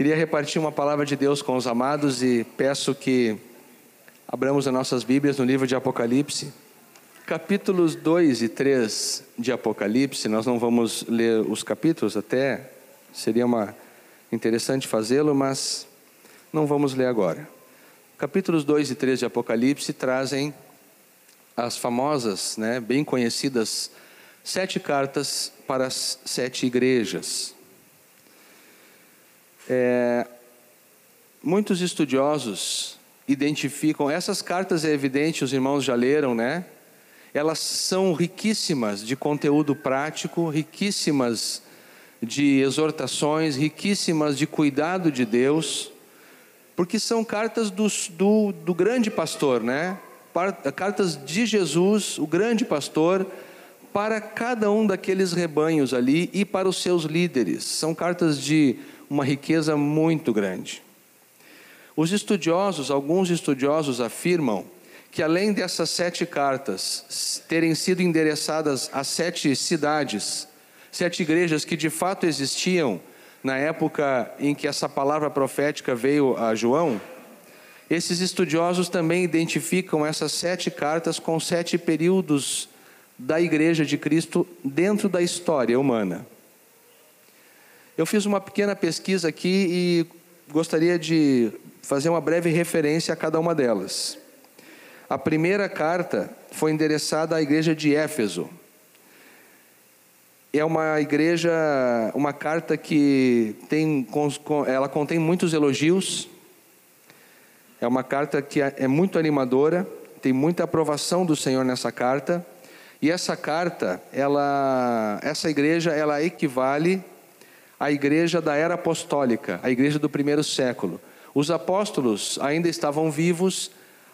Queria repartir uma palavra de Deus com os amados e peço que abramos as nossas Bíblias no livro de Apocalipse. Capítulos 2 e 3 de Apocalipse, nós não vamos ler os capítulos, até seria uma interessante fazê-lo, mas não vamos ler agora. Capítulos 2 e 3 de Apocalipse trazem as famosas, né, bem conhecidas, sete cartas para as sete igrejas. É, muitos estudiosos identificam, essas cartas é evidente, os irmãos já leram, né? Elas são riquíssimas de conteúdo prático, riquíssimas de exortações, riquíssimas de cuidado de Deus, porque são cartas do, do, do grande pastor, né? Cartas de Jesus, o grande pastor, para cada um daqueles rebanhos ali e para os seus líderes. São cartas de uma riqueza muito grande. Os estudiosos, alguns estudiosos afirmam que além dessas sete cartas terem sido endereçadas a sete cidades, sete igrejas que de fato existiam na época em que essa palavra profética veio a João, esses estudiosos também identificam essas sete cartas com sete períodos da igreja de Cristo dentro da história humana. Eu fiz uma pequena pesquisa aqui e gostaria de fazer uma breve referência a cada uma delas. A primeira carta foi endereçada à igreja de Éfeso. É uma igreja, uma carta que tem, ela contém muitos elogios. É uma carta que é muito animadora, tem muita aprovação do Senhor nessa carta. E essa carta, ela, essa igreja, ela equivale a igreja da era apostólica, a igreja do primeiro século. Os apóstolos ainda estavam vivos,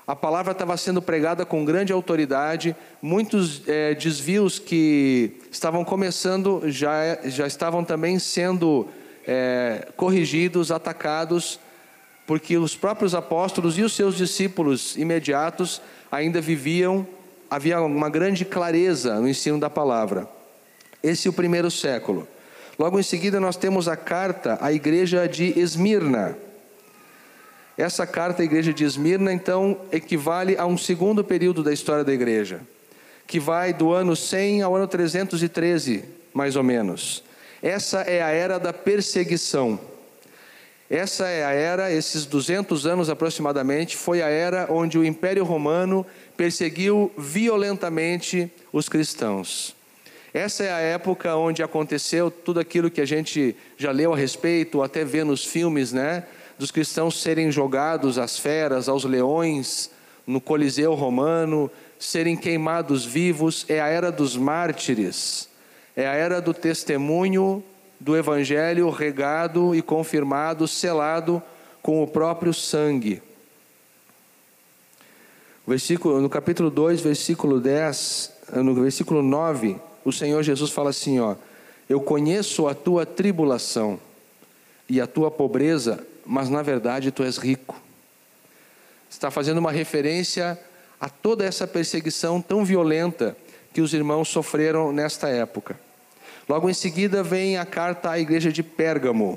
a palavra estava sendo pregada com grande autoridade, muitos é, desvios que estavam começando já, já estavam também sendo é, corrigidos, atacados, porque os próprios apóstolos e os seus discípulos imediatos ainda viviam, havia uma grande clareza no ensino da palavra. Esse é o primeiro século. Logo em seguida, nós temos a carta à igreja de Esmirna. Essa carta à igreja de Esmirna, então, equivale a um segundo período da história da igreja, que vai do ano 100 ao ano 313, mais ou menos. Essa é a era da perseguição. Essa é a era, esses 200 anos aproximadamente, foi a era onde o Império Romano perseguiu violentamente os cristãos. Essa é a época onde aconteceu tudo aquilo que a gente já leu a respeito, até vê nos filmes, né? Dos cristãos serem jogados às feras, aos leões, no Coliseu Romano, serem queimados vivos. É a era dos mártires, é a era do testemunho do Evangelho regado e confirmado, selado com o próprio sangue. Versículo, no capítulo 2, versículo 10, no versículo 9, o Senhor Jesus fala assim: ó, eu conheço a tua tribulação e a tua pobreza, mas na verdade tu és rico. Está fazendo uma referência a toda essa perseguição tão violenta que os irmãos sofreram nesta época. Logo em seguida vem a carta à igreja de Pérgamo.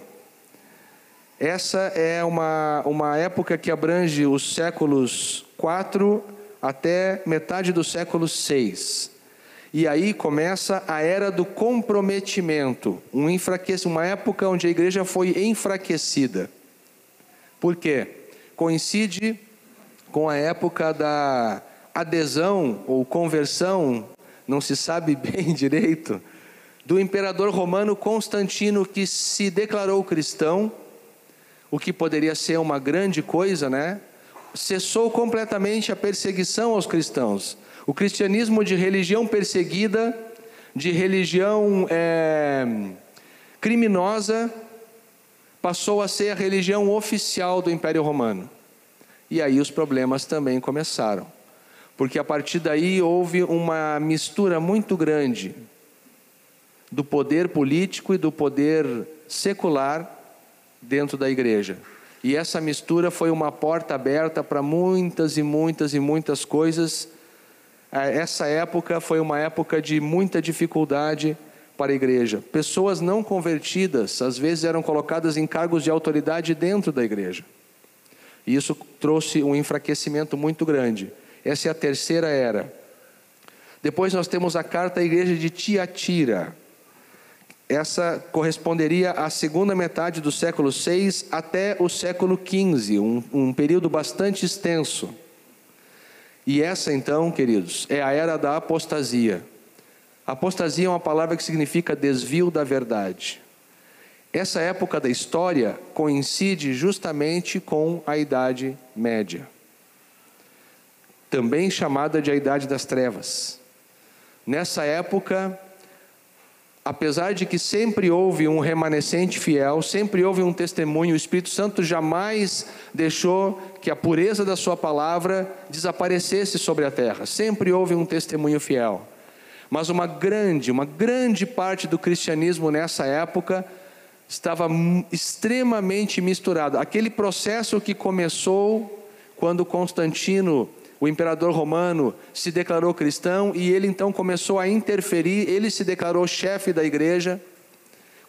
Essa é uma, uma época que abrange os séculos 4 até metade do século 6. E aí começa a era do comprometimento, um uma época onde a igreja foi enfraquecida. Por quê? Coincide com a época da adesão ou conversão, não se sabe bem direito, do imperador romano Constantino, que se declarou cristão, o que poderia ser uma grande coisa, né? Cessou completamente a perseguição aos cristãos o cristianismo de religião perseguida, de religião é, criminosa, passou a ser a religião oficial do Império Romano. E aí os problemas também começaram. Porque a partir daí houve uma mistura muito grande do poder político e do poder secular dentro da igreja. E essa mistura foi uma porta aberta para muitas e muitas e muitas coisas essa época foi uma época de muita dificuldade para a igreja. Pessoas não convertidas, às vezes, eram colocadas em cargos de autoridade dentro da igreja. E isso trouxe um enfraquecimento muito grande. Essa é a terceira era. Depois nós temos a carta à igreja de Tiatira. Essa corresponderia à segunda metade do século VI até o século XV, um, um período bastante extenso. E essa, então, queridos, é a era da apostasia. Apostasia é uma palavra que significa desvio da verdade. Essa época da história coincide justamente com a Idade Média, também chamada de a Idade das Trevas. Nessa época, apesar de que sempre houve um remanescente fiel, sempre houve um testemunho, o Espírito Santo jamais deixou que a pureza da Sua palavra desaparecesse sobre a terra, sempre houve um testemunho fiel. Mas uma grande, uma grande parte do cristianismo nessa época estava extremamente misturado. Aquele processo que começou quando Constantino, o imperador romano, se declarou cristão e ele então começou a interferir, ele se declarou chefe da igreja,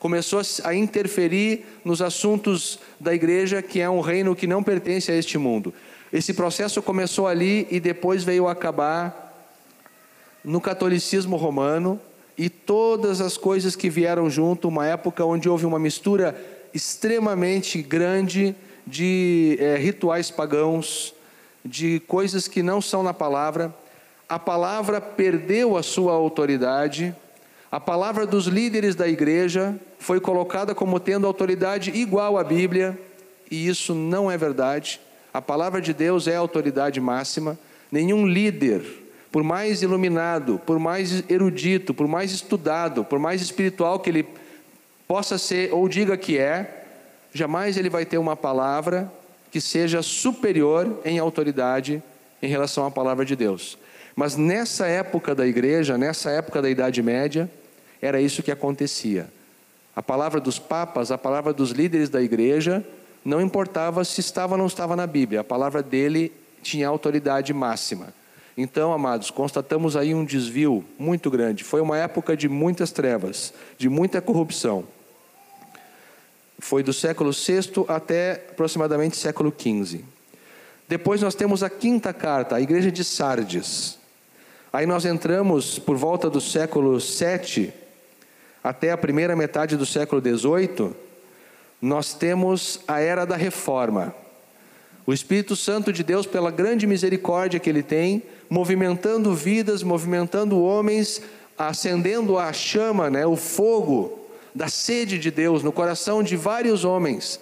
começou a interferir nos assuntos da igreja, que é um reino que não pertence a este mundo. Esse processo começou ali e depois veio acabar no catolicismo romano, e todas as coisas que vieram junto, uma época onde houve uma mistura extremamente grande de é, rituais pagãos, de coisas que não são na palavra. A palavra perdeu a sua autoridade, a palavra dos líderes da igreja foi colocada como tendo autoridade igual à Bíblia, e isso não é verdade. A palavra de Deus é a autoridade máxima. Nenhum líder por mais iluminado, por mais erudito, por mais estudado, por mais espiritual que ele possa ser ou diga que é, jamais ele vai ter uma palavra que seja superior em autoridade em relação à palavra de Deus. Mas nessa época da igreja, nessa época da Idade Média, era isso que acontecia. A palavra dos papas, a palavra dos líderes da igreja, não importava se estava ou não estava na Bíblia, a palavra dele tinha autoridade máxima. Então, amados, constatamos aí um desvio muito grande. Foi uma época de muitas trevas, de muita corrupção. Foi do século VI até aproximadamente século XV. Depois nós temos a quinta carta, a igreja de Sardes. Aí nós entramos por volta do século VII até a primeira metade do século XVIII. Nós temos a era da reforma. O Espírito Santo de Deus, pela grande misericórdia que ele tem, movimentando vidas, movimentando homens, acendendo a chama, né, o fogo da sede de Deus no coração de vários homens,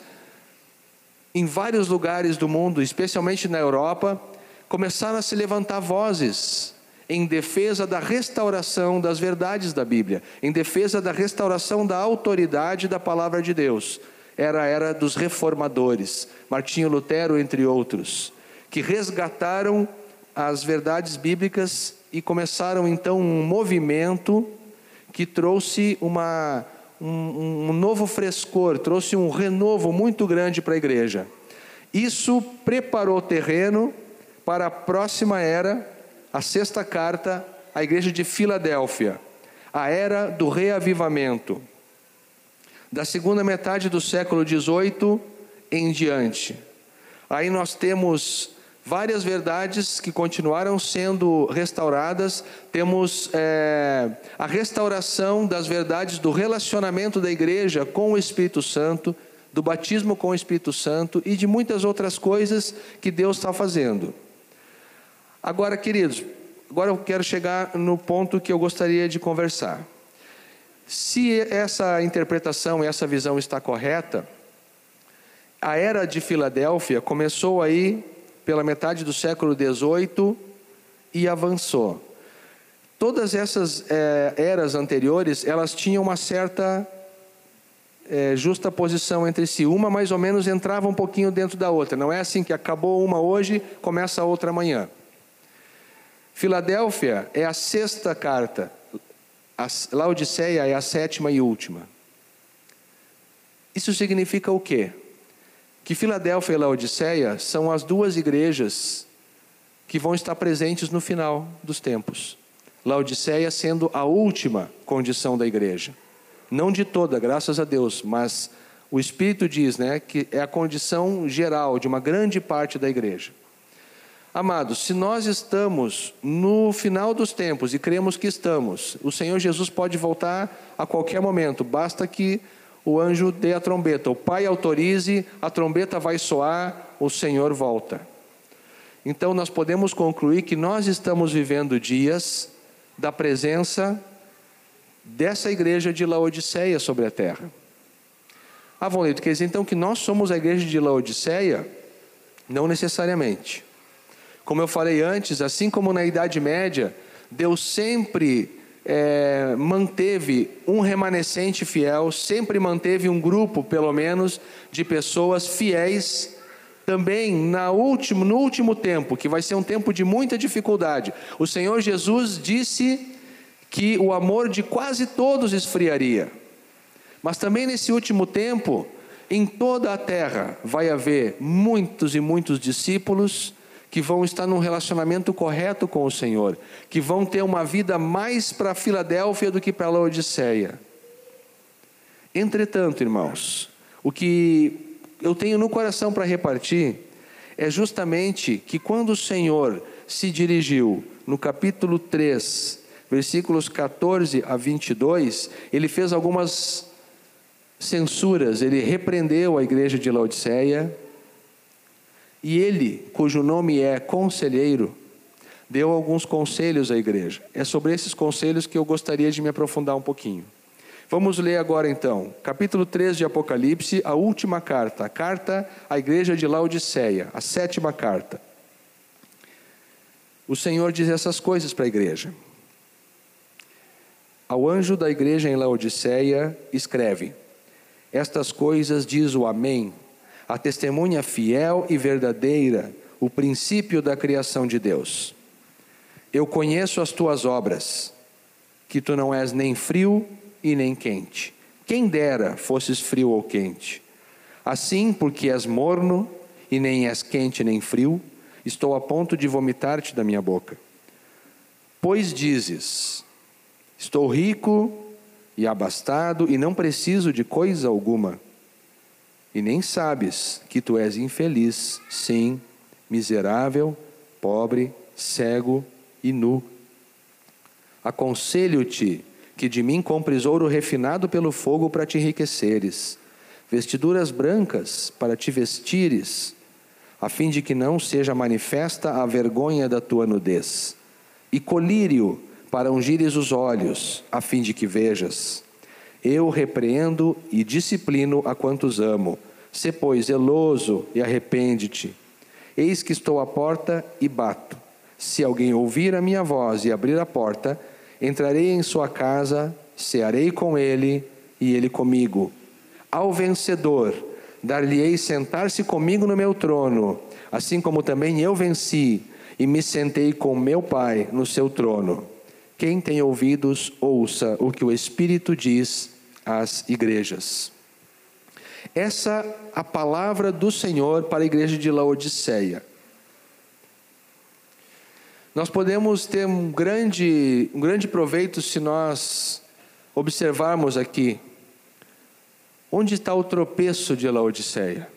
em vários lugares do mundo, especialmente na Europa, começaram a se levantar vozes em defesa da restauração das verdades da Bíblia, em defesa da restauração da autoridade da palavra de Deus. Era a era dos reformadores, Martinho Lutero, entre outros, que resgataram as verdades bíblicas e começaram então um movimento que trouxe uma, um, um novo frescor, trouxe um renovo muito grande para a igreja. Isso preparou o terreno para a próxima era, a sexta carta, à igreja de Filadélfia, a era do reavivamento. Da segunda metade do século XVIII em diante. Aí nós temos várias verdades que continuaram sendo restauradas. Temos é, a restauração das verdades do relacionamento da igreja com o Espírito Santo, do batismo com o Espírito Santo e de muitas outras coisas que Deus está fazendo. Agora, queridos, agora eu quero chegar no ponto que eu gostaria de conversar. Se essa interpretação e essa visão está correta, a era de Filadélfia começou aí pela metade do século XVIII e avançou. Todas essas é, eras anteriores, elas tinham uma certa é, justa posição entre si. Uma mais ou menos entrava um pouquinho dentro da outra. Não é assim que acabou uma hoje, começa a outra amanhã. Filadélfia é a sexta carta. A Laodiceia é a sétima e última. Isso significa o quê? que Filadélfia e Laodiceia são as duas igrejas que vão estar presentes no final dos tempos. Laodiceia sendo a última condição da igreja. Não de toda, graças a Deus, mas o Espírito diz né, que é a condição geral de uma grande parte da igreja. Amados, se nós estamos no final dos tempos e cremos que estamos, o Senhor Jesus pode voltar a qualquer momento, basta que o anjo dê a trombeta, o Pai autorize, a trombeta vai soar, o Senhor volta. Então nós podemos concluir que nós estamos vivendo dias da presença dessa igreja de Laodiceia sobre a terra. Ah, Vonlito, quer dizer então que nós somos a igreja de Laodiceia? Não necessariamente. Como eu falei antes, assim como na Idade Média, Deus sempre é, manteve um remanescente fiel, sempre manteve um grupo, pelo menos, de pessoas fiéis também na último, no último tempo, que vai ser um tempo de muita dificuldade, o Senhor Jesus disse que o amor de quase todos esfriaria. Mas também nesse último tempo, em toda a terra vai haver muitos e muitos discípulos que vão estar num relacionamento correto com o Senhor, que vão ter uma vida mais para Filadélfia do que para Laodiceia. Entretanto, irmãos, o que eu tenho no coração para repartir é justamente que quando o Senhor se dirigiu no capítulo 3, versículos 14 a 22, ele fez algumas censuras, ele repreendeu a igreja de Laodiceia, e ele, cujo nome é Conselheiro, deu alguns conselhos à igreja. É sobre esses conselhos que eu gostaria de me aprofundar um pouquinho. Vamos ler agora então, capítulo 3 de Apocalipse, a última carta, a carta à igreja de Laodiceia, a sétima carta. O Senhor diz essas coisas para a igreja. Ao anjo da igreja em Laodiceia, escreve: Estas coisas diz o Amém, a testemunha fiel e verdadeira, o princípio da criação de Deus. Eu conheço as tuas obras, que tu não és nem frio e nem quente. Quem dera fosses frio ou quente. Assim, porque és morno e nem és quente nem frio, estou a ponto de vomitar-te da minha boca. Pois dizes: Estou rico e abastado e não preciso de coisa alguma. E nem sabes que tu és infeliz, sim, miserável, pobre, cego e nu. Aconselho-te que de mim compres ouro refinado pelo fogo para te enriqueceres, vestiduras brancas para te vestires, a fim de que não seja manifesta a vergonha da tua nudez, e colírio para ungires os olhos, a fim de que vejas. Eu repreendo e disciplino a quantos amo. Se, pois, zeloso e arrepende-te. Eis que estou à porta e bato. Se alguém ouvir a minha voz e abrir a porta, Entrarei em sua casa, cearei com ele e ele comigo. Ao vencedor, dar-lhe-ei sentar-se comigo no meu trono, assim como também eu venci e me sentei com meu Pai no seu trono. Quem tem ouvidos, ouça o que o Espírito diz às igrejas. Essa a palavra do Senhor para a igreja de Laodiceia. Nós podemos ter um grande, um grande proveito se nós observarmos aqui onde está o tropeço de Laodiceia.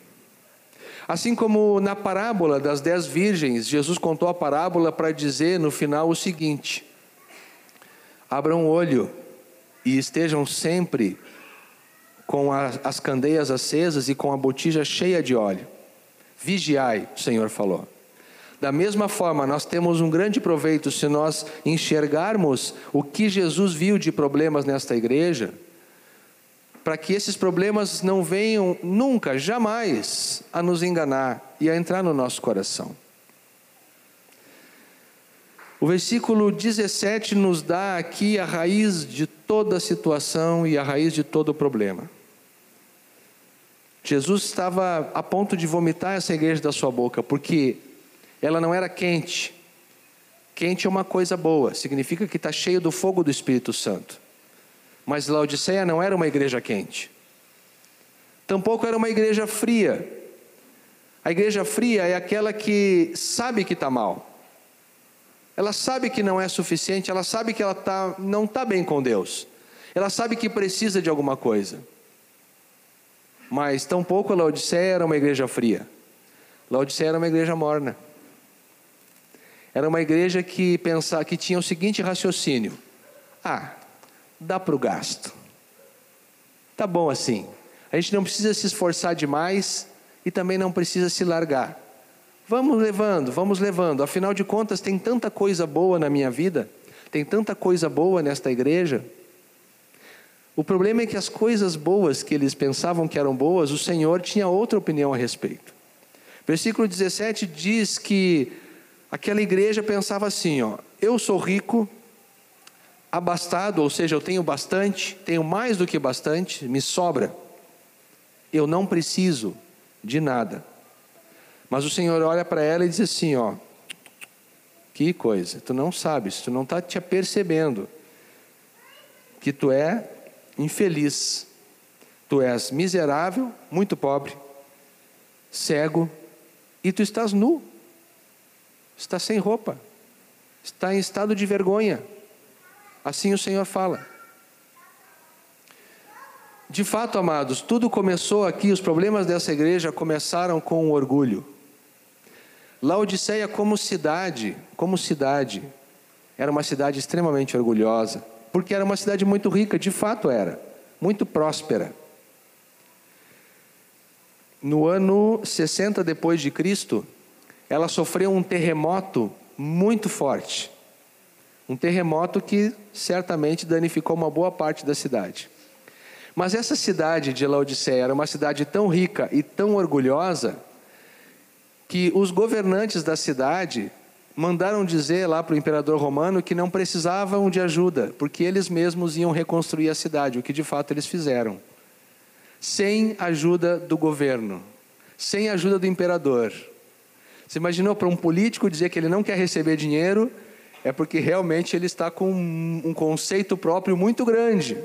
Assim como na parábola das dez virgens, Jesus contou a parábola para dizer no final o seguinte: abram o olho e estejam sempre com as candeias acesas e com a botija cheia de óleo. Vigiai, o Senhor falou. Da mesma forma, nós temos um grande proveito se nós enxergarmos o que Jesus viu de problemas nesta igreja, para que esses problemas não venham nunca, jamais, a nos enganar e a entrar no nosso coração. O versículo 17 nos dá aqui a raiz de toda a situação e a raiz de todo o problema. Jesus estava a ponto de vomitar essa igreja da sua boca, porque ela não era quente. Quente é uma coisa boa, significa que está cheio do fogo do Espírito Santo. Mas Laodiceia não era uma igreja quente. Tampouco era uma igreja fria. A igreja fria é aquela que sabe que está mal. Ela sabe que não é suficiente, ela sabe que ela tá, não está bem com Deus. Ela sabe que precisa de alguma coisa. Mas tampouco Laodiceia era uma igreja fria. Laodiceia era uma igreja morna. Era uma igreja que pensava que tinha o seguinte raciocínio: ah, dá para o gasto. Tá bom assim. A gente não precisa se esforçar demais e também não precisa se largar. Vamos levando, vamos levando. Afinal de contas, tem tanta coisa boa na minha vida, tem tanta coisa boa nesta igreja. O problema é que as coisas boas que eles pensavam que eram boas, o Senhor tinha outra opinião a respeito. Versículo 17 diz que aquela igreja pensava assim: ó, eu sou rico, abastado, ou seja, eu tenho bastante, tenho mais do que bastante, me sobra. Eu não preciso de nada. Mas o Senhor olha para ela e diz assim: ó, que coisa, tu não sabes, tu não está te apercebendo que tu é infeliz, tu és miserável, muito pobre, cego, e tu estás nu, está sem roupa, está em estado de vergonha. Assim o Senhor fala. De fato, amados, tudo começou aqui, os problemas dessa igreja começaram com o orgulho. Laodiceia, como cidade, como cidade, era uma cidade extremamente orgulhosa, porque era uma cidade muito rica, de fato era, muito próspera. No ano 60 depois de Cristo, ela sofreu um terremoto muito forte. Um terremoto que certamente danificou uma boa parte da cidade. Mas essa cidade de Laodiceia era uma cidade tão rica e tão orgulhosa que os governantes da cidade mandaram dizer lá para o imperador romano que não precisavam de ajuda, porque eles mesmos iam reconstruir a cidade, o que de fato eles fizeram. Sem ajuda do governo, sem ajuda do imperador. Você imaginou para um político dizer que ele não quer receber dinheiro? É porque realmente ele está com um conceito próprio muito grande.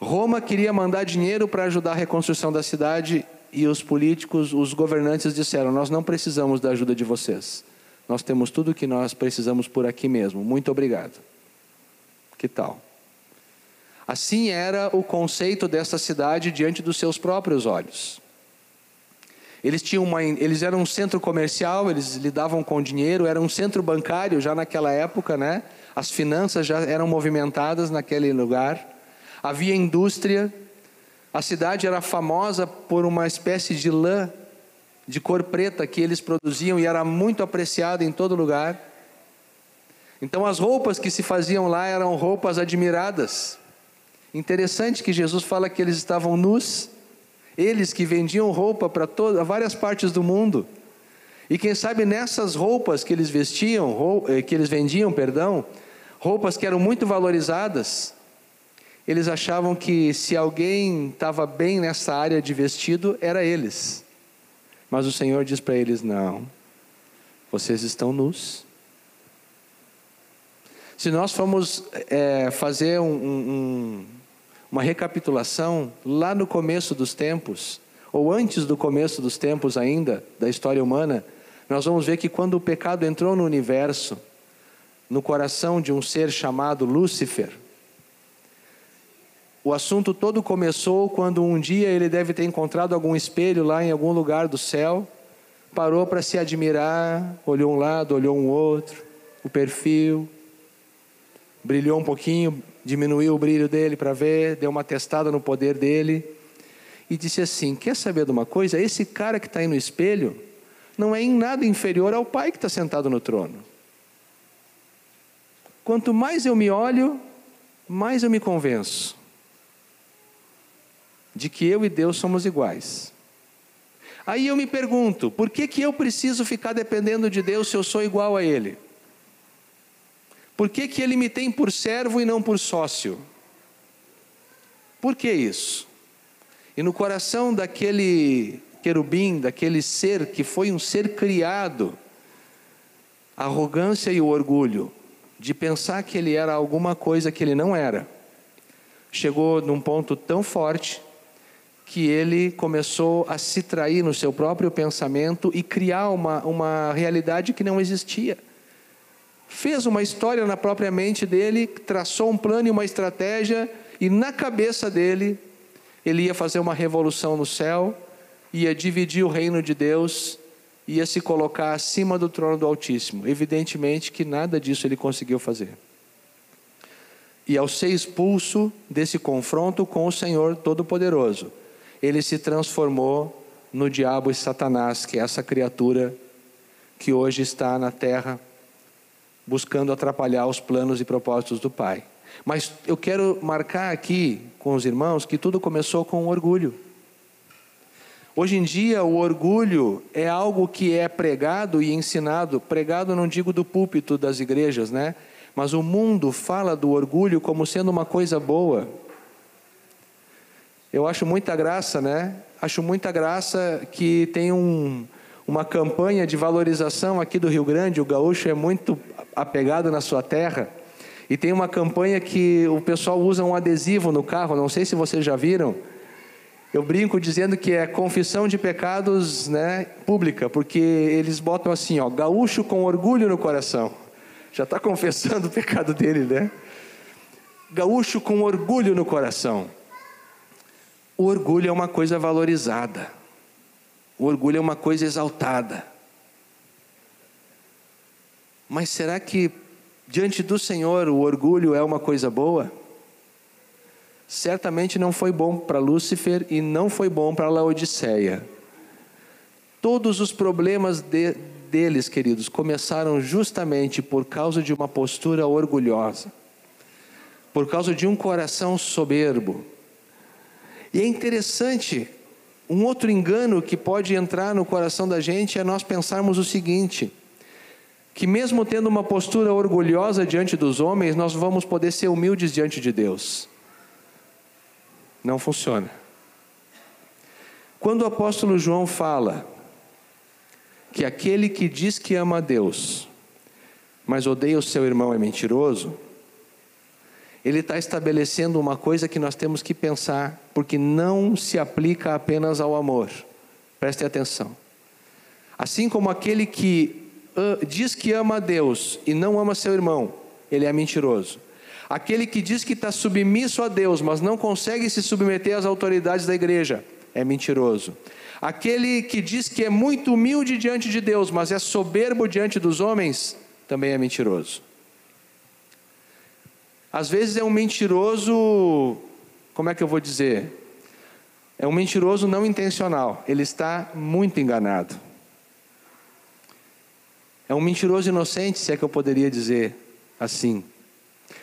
Roma queria mandar dinheiro para ajudar a reconstrução da cidade e os políticos, os governantes disseram: Nós não precisamos da ajuda de vocês. Nós temos tudo o que nós precisamos por aqui mesmo. Muito obrigado. Que tal? Assim era o conceito dessa cidade diante dos seus próprios olhos. Eles, tinham uma, eles eram um centro comercial, eles lidavam com dinheiro, era um centro bancário já naquela época, né? As finanças já eram movimentadas naquele lugar. Havia indústria, a cidade era famosa por uma espécie de lã de cor preta que eles produziam e era muito apreciada em todo lugar. Então as roupas que se faziam lá eram roupas admiradas. Interessante que Jesus fala que eles estavam nus, eles que vendiam roupa para várias partes do mundo. E quem sabe nessas roupas que eles vestiam, eh, que eles vendiam, perdão, roupas que eram muito valorizadas, eles achavam que se alguém estava bem nessa área de vestido, era eles. Mas o Senhor diz para eles: não, vocês estão nus. Se nós formos é, fazer um, um, uma recapitulação lá no começo dos tempos, ou antes do começo dos tempos ainda, da história humana, nós vamos ver que quando o pecado entrou no universo, no coração de um ser chamado Lúcifer, o assunto todo começou quando um dia ele deve ter encontrado algum espelho lá em algum lugar do céu, parou para se admirar, olhou um lado, olhou um outro, o perfil, brilhou um pouquinho, diminuiu o brilho dele para ver, deu uma testada no poder dele e disse assim: Quer saber de uma coisa? Esse cara que está aí no espelho não é em nada inferior ao pai que está sentado no trono. Quanto mais eu me olho, mais eu me convenço de que eu e Deus somos iguais. Aí eu me pergunto, por que, que eu preciso ficar dependendo de Deus se eu sou igual a Ele? Por que, que Ele me tem por servo e não por sócio? Por que isso? E no coração daquele querubim, daquele ser que foi um ser criado, a arrogância e o orgulho de pensar que ele era alguma coisa que ele não era, chegou num ponto tão forte que ele começou a se trair no seu próprio pensamento e criar uma, uma realidade que não existia. fez uma história na própria mente dele, traçou um plano e uma estratégia, e na cabeça dele, ele ia fazer uma revolução no céu, ia dividir o reino de Deus, ia se colocar acima do trono do Altíssimo. Evidentemente que nada disso ele conseguiu fazer. E ao ser expulso desse confronto com o Senhor Todo-Poderoso, ele se transformou no diabo e Satanás, que é essa criatura que hoje está na terra buscando atrapalhar os planos e propósitos do Pai. Mas eu quero marcar aqui com os irmãos que tudo começou com orgulho. Hoje em dia, o orgulho é algo que é pregado e ensinado, pregado não digo do púlpito das igrejas, né? Mas o mundo fala do orgulho como sendo uma coisa boa. Eu acho muita graça, né? Acho muita graça que tem um, uma campanha de valorização aqui do Rio Grande, o gaúcho é muito apegado na sua terra. E tem uma campanha que o pessoal usa um adesivo no carro, não sei se vocês já viram. Eu brinco dizendo que é confissão de pecados né, pública, porque eles botam assim, ó, gaúcho com orgulho no coração. Já está confessando o pecado dele, né? Gaúcho com orgulho no coração. O orgulho é uma coisa valorizada. O orgulho é uma coisa exaltada. Mas será que diante do Senhor o orgulho é uma coisa boa? Certamente não foi bom para Lúcifer e não foi bom para Laodiceia. Todos os problemas de, deles, queridos, começaram justamente por causa de uma postura orgulhosa, por causa de um coração soberbo. E é interessante um outro engano que pode entrar no coração da gente é nós pensarmos o seguinte: que mesmo tendo uma postura orgulhosa diante dos homens, nós vamos poder ser humildes diante de Deus. Não funciona. Quando o apóstolo João fala que aquele que diz que ama a Deus, mas odeia o seu irmão é mentiroso, ele está estabelecendo uma coisa que nós temos que pensar, porque não se aplica apenas ao amor. Preste atenção. Assim como aquele que uh, diz que ama a Deus e não ama seu irmão, ele é mentiroso. Aquele que diz que está submisso a Deus, mas não consegue se submeter às autoridades da igreja, é mentiroso. Aquele que diz que é muito humilde diante de Deus, mas é soberbo diante dos homens, também é mentiroso. Às vezes é um mentiroso, como é que eu vou dizer? É um mentiroso não intencional, ele está muito enganado. É um mentiroso inocente, se é que eu poderia dizer assim.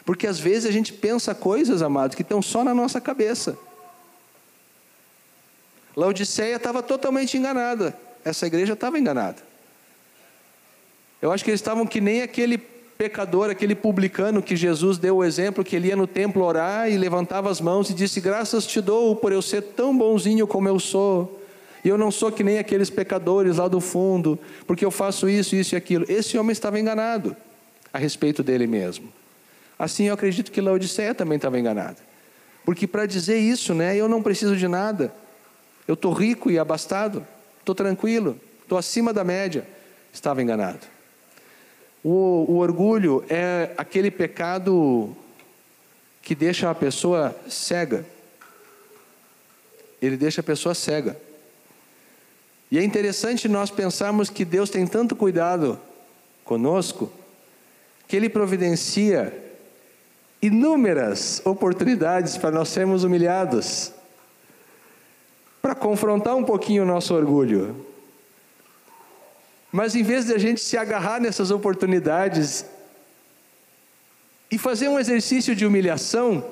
Porque às vezes a gente pensa coisas, amados, que estão só na nossa cabeça. Laodiceia estava totalmente enganada. Essa igreja estava enganada. Eu acho que eles estavam que nem aquele pecador, aquele publicano que Jesus deu o exemplo que ele ia no templo orar e levantava as mãos e disse: Graças te dou por eu ser tão bonzinho como eu sou. E eu não sou que nem aqueles pecadores lá do fundo, porque eu faço isso, isso e aquilo. Esse homem estava enganado a respeito dele mesmo. Assim eu acredito que Laodiceia também estava enganada. Porque para dizer isso, né, eu não preciso de nada. Eu estou rico e abastado, estou tranquilo, estou acima da média. Estava enganado. O, o orgulho é aquele pecado que deixa a pessoa cega. Ele deixa a pessoa cega. E é interessante nós pensarmos que Deus tem tanto cuidado conosco, que Ele providencia inúmeras oportunidades para nós sermos humilhados, para confrontar um pouquinho o nosso orgulho. Mas em vez de a gente se agarrar nessas oportunidades e fazer um exercício de humilhação,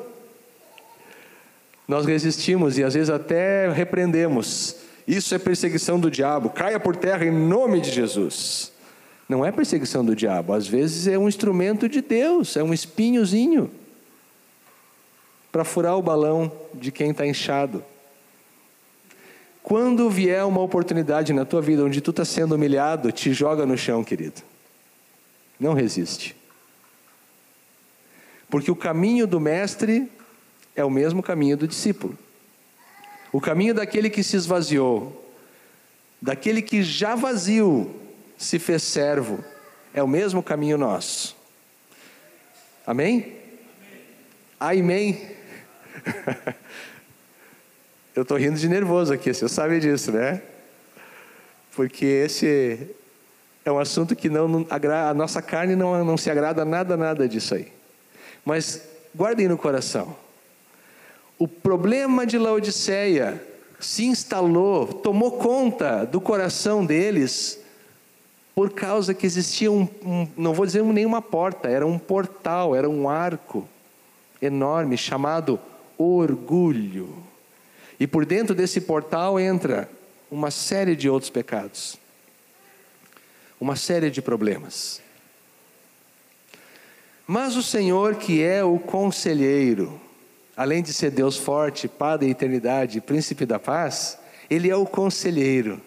nós resistimos e às vezes até repreendemos. Isso é perseguição do diabo. Caia por terra em nome de Jesus. Não é perseguição do diabo, às vezes é um instrumento de Deus, é um espinhozinho para furar o balão de quem está inchado. Quando vier uma oportunidade na tua vida onde tu está sendo humilhado, te joga no chão, querido. Não resiste. Porque o caminho do mestre é o mesmo caminho do discípulo. O caminho daquele que se esvaziou, daquele que já vazio se fez servo, é o mesmo caminho nosso. Amém? Amém. Eu estou rindo de nervoso aqui, você sabe disso, né? Porque esse é um assunto que não, a nossa carne não, não se agrada nada, nada disso aí. Mas guardem no coração. O problema de Laodiceia se instalou, tomou conta do coração deles, por causa que existia um, um, não vou dizer nenhuma porta, era um portal, era um arco enorme chamado orgulho. E por dentro desse portal entra uma série de outros pecados, uma série de problemas. Mas o Senhor, que é o conselheiro, além de ser Deus forte, Pai da eternidade, príncipe da paz, ele é o conselheiro.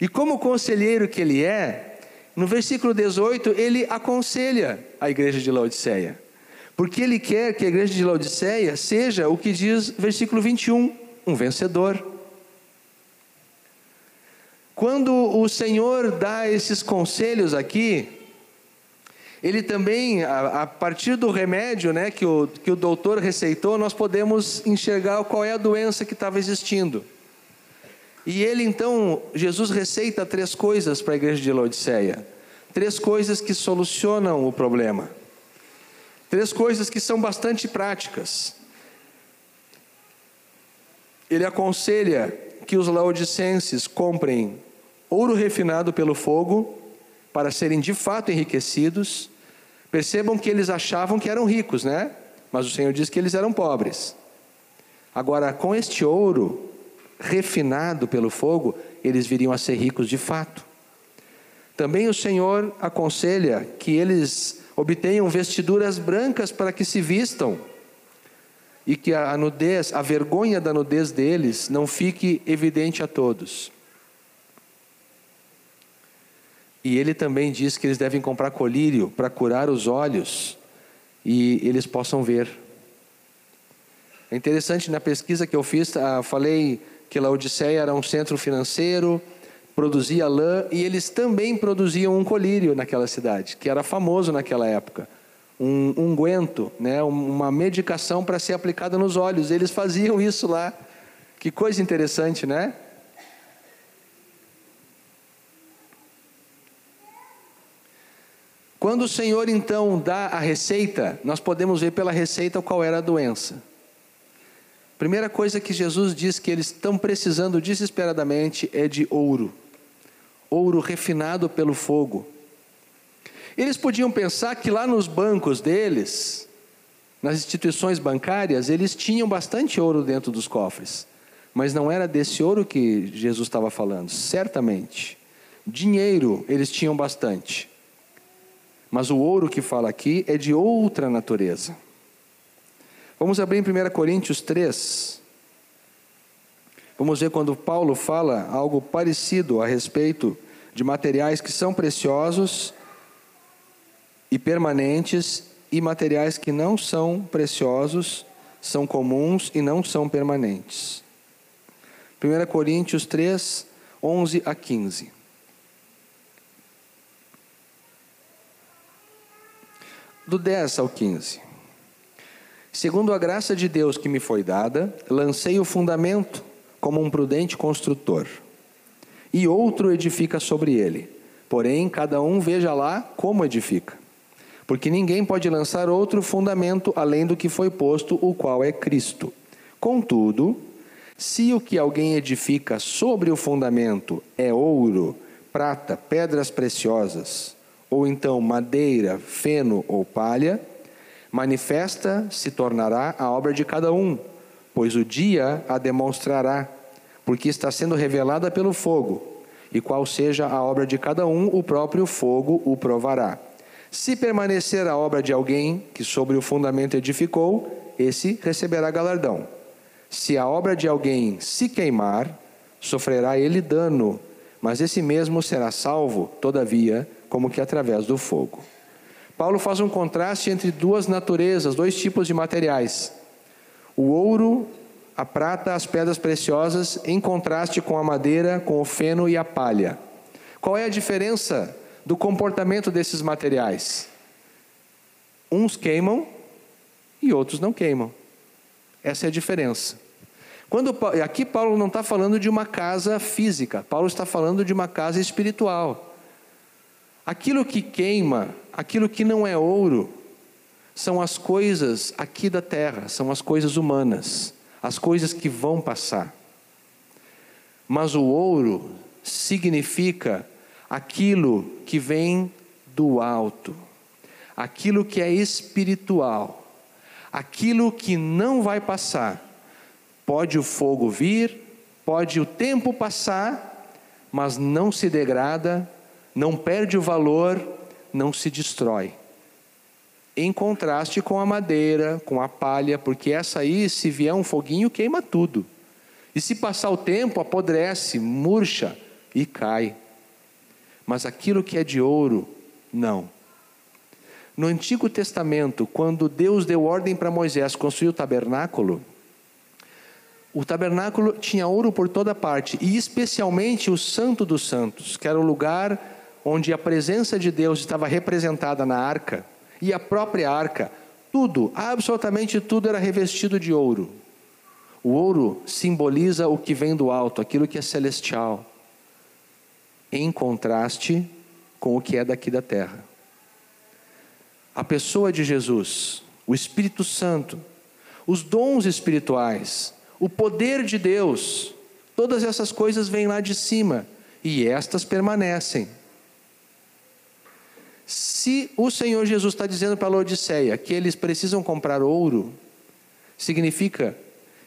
E como conselheiro que ele é, no versículo 18, ele aconselha a igreja de Laodiceia. Porque ele quer que a igreja de Laodiceia seja o que diz versículo 21, um vencedor. Quando o Senhor dá esses conselhos aqui, ele também, a, partir do remédio né, que, o, que o doutor receitou, nós podemos enxergar qual é a doença que estava existindo. E ele então, Jesus receita três coisas para a igreja de Laodiceia. Três coisas que solucionam o problema. Três coisas que são bastante práticas. Ele aconselha que os laodicenses comprem ouro refinado pelo fogo, para serem de fato enriquecidos. Percebam que eles achavam que eram ricos, né? Mas o Senhor diz que eles eram pobres. Agora, com este ouro refinado pelo fogo, eles viriam a ser ricos de fato. Também o Senhor aconselha que eles obtenham vestiduras brancas para que se vistam e que a nudez, a vergonha da nudez deles não fique evidente a todos. E ele também diz que eles devem comprar colírio para curar os olhos e eles possam ver. É interessante, na pesquisa que eu fiz, ah, falei que Laodiceia era um centro financeiro, produzia lã e eles também produziam um colírio naquela cidade, que era famoso naquela época. Um unguento, né, uma medicação para ser aplicada nos olhos. Eles faziam isso lá. Que coisa interessante, né? Quando o Senhor então dá a receita, nós podemos ver pela receita qual era a doença. Primeira coisa que Jesus diz que eles estão precisando desesperadamente é de ouro. Ouro refinado pelo fogo. Eles podiam pensar que lá nos bancos deles, nas instituições bancárias, eles tinham bastante ouro dentro dos cofres. Mas não era desse ouro que Jesus estava falando, certamente. Dinheiro eles tinham bastante. Mas o ouro que fala aqui é de outra natureza. Vamos abrir em 1 Coríntios 3. Vamos ver quando Paulo fala algo parecido a respeito de materiais que são preciosos e permanentes e materiais que não são preciosos, são comuns e não são permanentes. 1 Coríntios 3, 11 a 15. do 10 ao 15. Segundo a graça de Deus que me foi dada, lancei o fundamento como um prudente construtor, e outro edifica sobre ele. Porém, cada um veja lá como edifica. Porque ninguém pode lançar outro fundamento além do que foi posto, o qual é Cristo. Contudo, se o que alguém edifica sobre o fundamento é ouro, prata, pedras preciosas, ou então madeira, feno ou palha, manifesta se tornará a obra de cada um, pois o dia a demonstrará, porque está sendo revelada pelo fogo, e qual seja a obra de cada um, o próprio fogo o provará. Se permanecer a obra de alguém que sobre o fundamento edificou, esse receberá galardão. Se a obra de alguém se queimar, sofrerá ele dano, mas esse mesmo será salvo, todavia, como que através do fogo. Paulo faz um contraste entre duas naturezas, dois tipos de materiais: o ouro, a prata, as pedras preciosas, em contraste com a madeira, com o feno e a palha. Qual é a diferença do comportamento desses materiais? Uns queimam e outros não queimam. Essa é a diferença. Quando, aqui Paulo não está falando de uma casa física, Paulo está falando de uma casa espiritual. Aquilo que queima, aquilo que não é ouro, são as coisas aqui da terra, são as coisas humanas, as coisas que vão passar. Mas o ouro significa aquilo que vem do alto, aquilo que é espiritual, aquilo que não vai passar. Pode o fogo vir, pode o tempo passar, mas não se degrada, não perde o valor, não se destrói. Em contraste com a madeira, com a palha, porque essa aí, se vier um foguinho, queima tudo. E se passar o tempo, apodrece, murcha e cai. Mas aquilo que é de ouro, não. No Antigo Testamento, quando Deus deu ordem para Moisés construir o tabernáculo, o tabernáculo tinha ouro por toda parte, e especialmente o Santo dos Santos, que era o lugar onde a presença de Deus estava representada na arca, e a própria arca, tudo, absolutamente tudo era revestido de ouro. O ouro simboliza o que vem do alto, aquilo que é celestial, em contraste com o que é daqui da terra. A pessoa de Jesus, o Espírito Santo, os dons espirituais, o poder de Deus, todas essas coisas vêm lá de cima e estas permanecem. Se o Senhor Jesus está dizendo para a Laodiceia que eles precisam comprar ouro, significa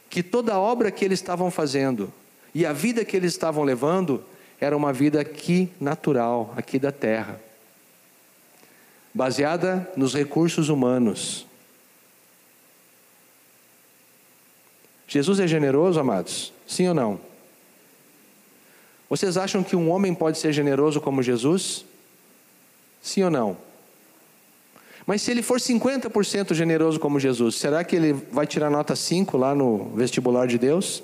que toda a obra que eles estavam fazendo e a vida que eles estavam levando era uma vida aqui natural, aqui da terra, baseada nos recursos humanos. Jesus é generoso, amados? Sim ou não? Vocês acham que um homem pode ser generoso como Jesus? Sim ou não? Mas se ele for 50% generoso como Jesus, será que ele vai tirar nota 5 lá no vestibular de Deus?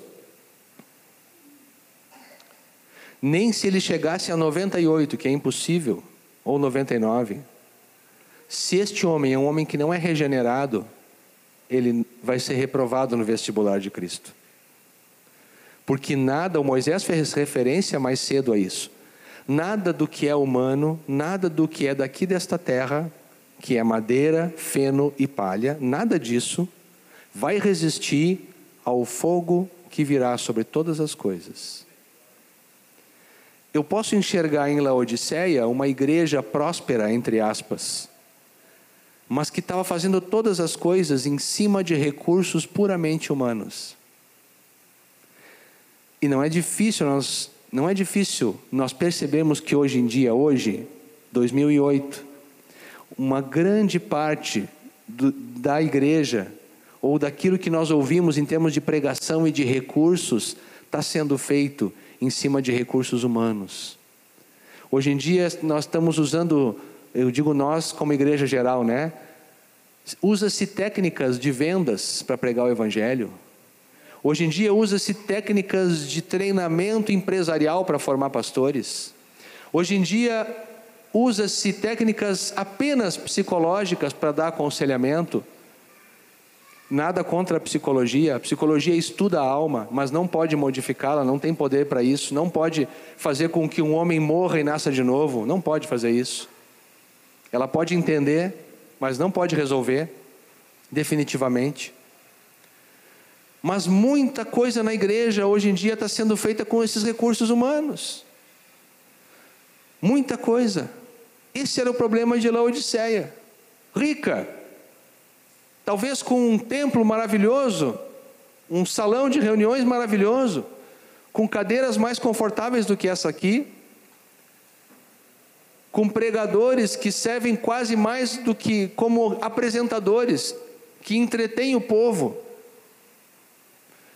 Nem se ele chegasse a 98, que é impossível, ou 99. Se este homem é um homem que não é regenerado, ele vai ser reprovado no vestibular de Cristo. Porque nada, o Moisés fez referência mais cedo a isso. Nada do que é humano, nada do que é daqui desta terra que é madeira, feno e palha, nada disso vai resistir ao fogo que virá sobre todas as coisas. Eu posso enxergar em Laodiceia uma igreja próspera, entre aspas, mas que estava fazendo todas as coisas em cima de recursos puramente humanos. E não é difícil nós, não é difícil nós percebermos que hoje em dia, hoje, 2008, uma grande parte do, da igreja, ou daquilo que nós ouvimos em termos de pregação e de recursos, está sendo feito em cima de recursos humanos. Hoje em dia nós estamos usando, eu digo nós como igreja geral, né? Usa-se técnicas de vendas para pregar o evangelho. Hoje em dia usa-se técnicas de treinamento empresarial para formar pastores. Hoje em dia usa-se técnicas apenas psicológicas para dar aconselhamento. Nada contra a psicologia, a psicologia estuda a alma, mas não pode modificá-la, não tem poder para isso, não pode fazer com que um homem morra e nasça de novo, não pode fazer isso. Ela pode entender, mas não pode resolver, definitivamente. Mas muita coisa na igreja hoje em dia está sendo feita com esses recursos humanos. Muita coisa. Esse era o problema de Laodiceia. Rica, talvez com um templo maravilhoso, um salão de reuniões maravilhoso, com cadeiras mais confortáveis do que essa aqui, com pregadores que servem quase mais do que como apresentadores, que entretêm o povo,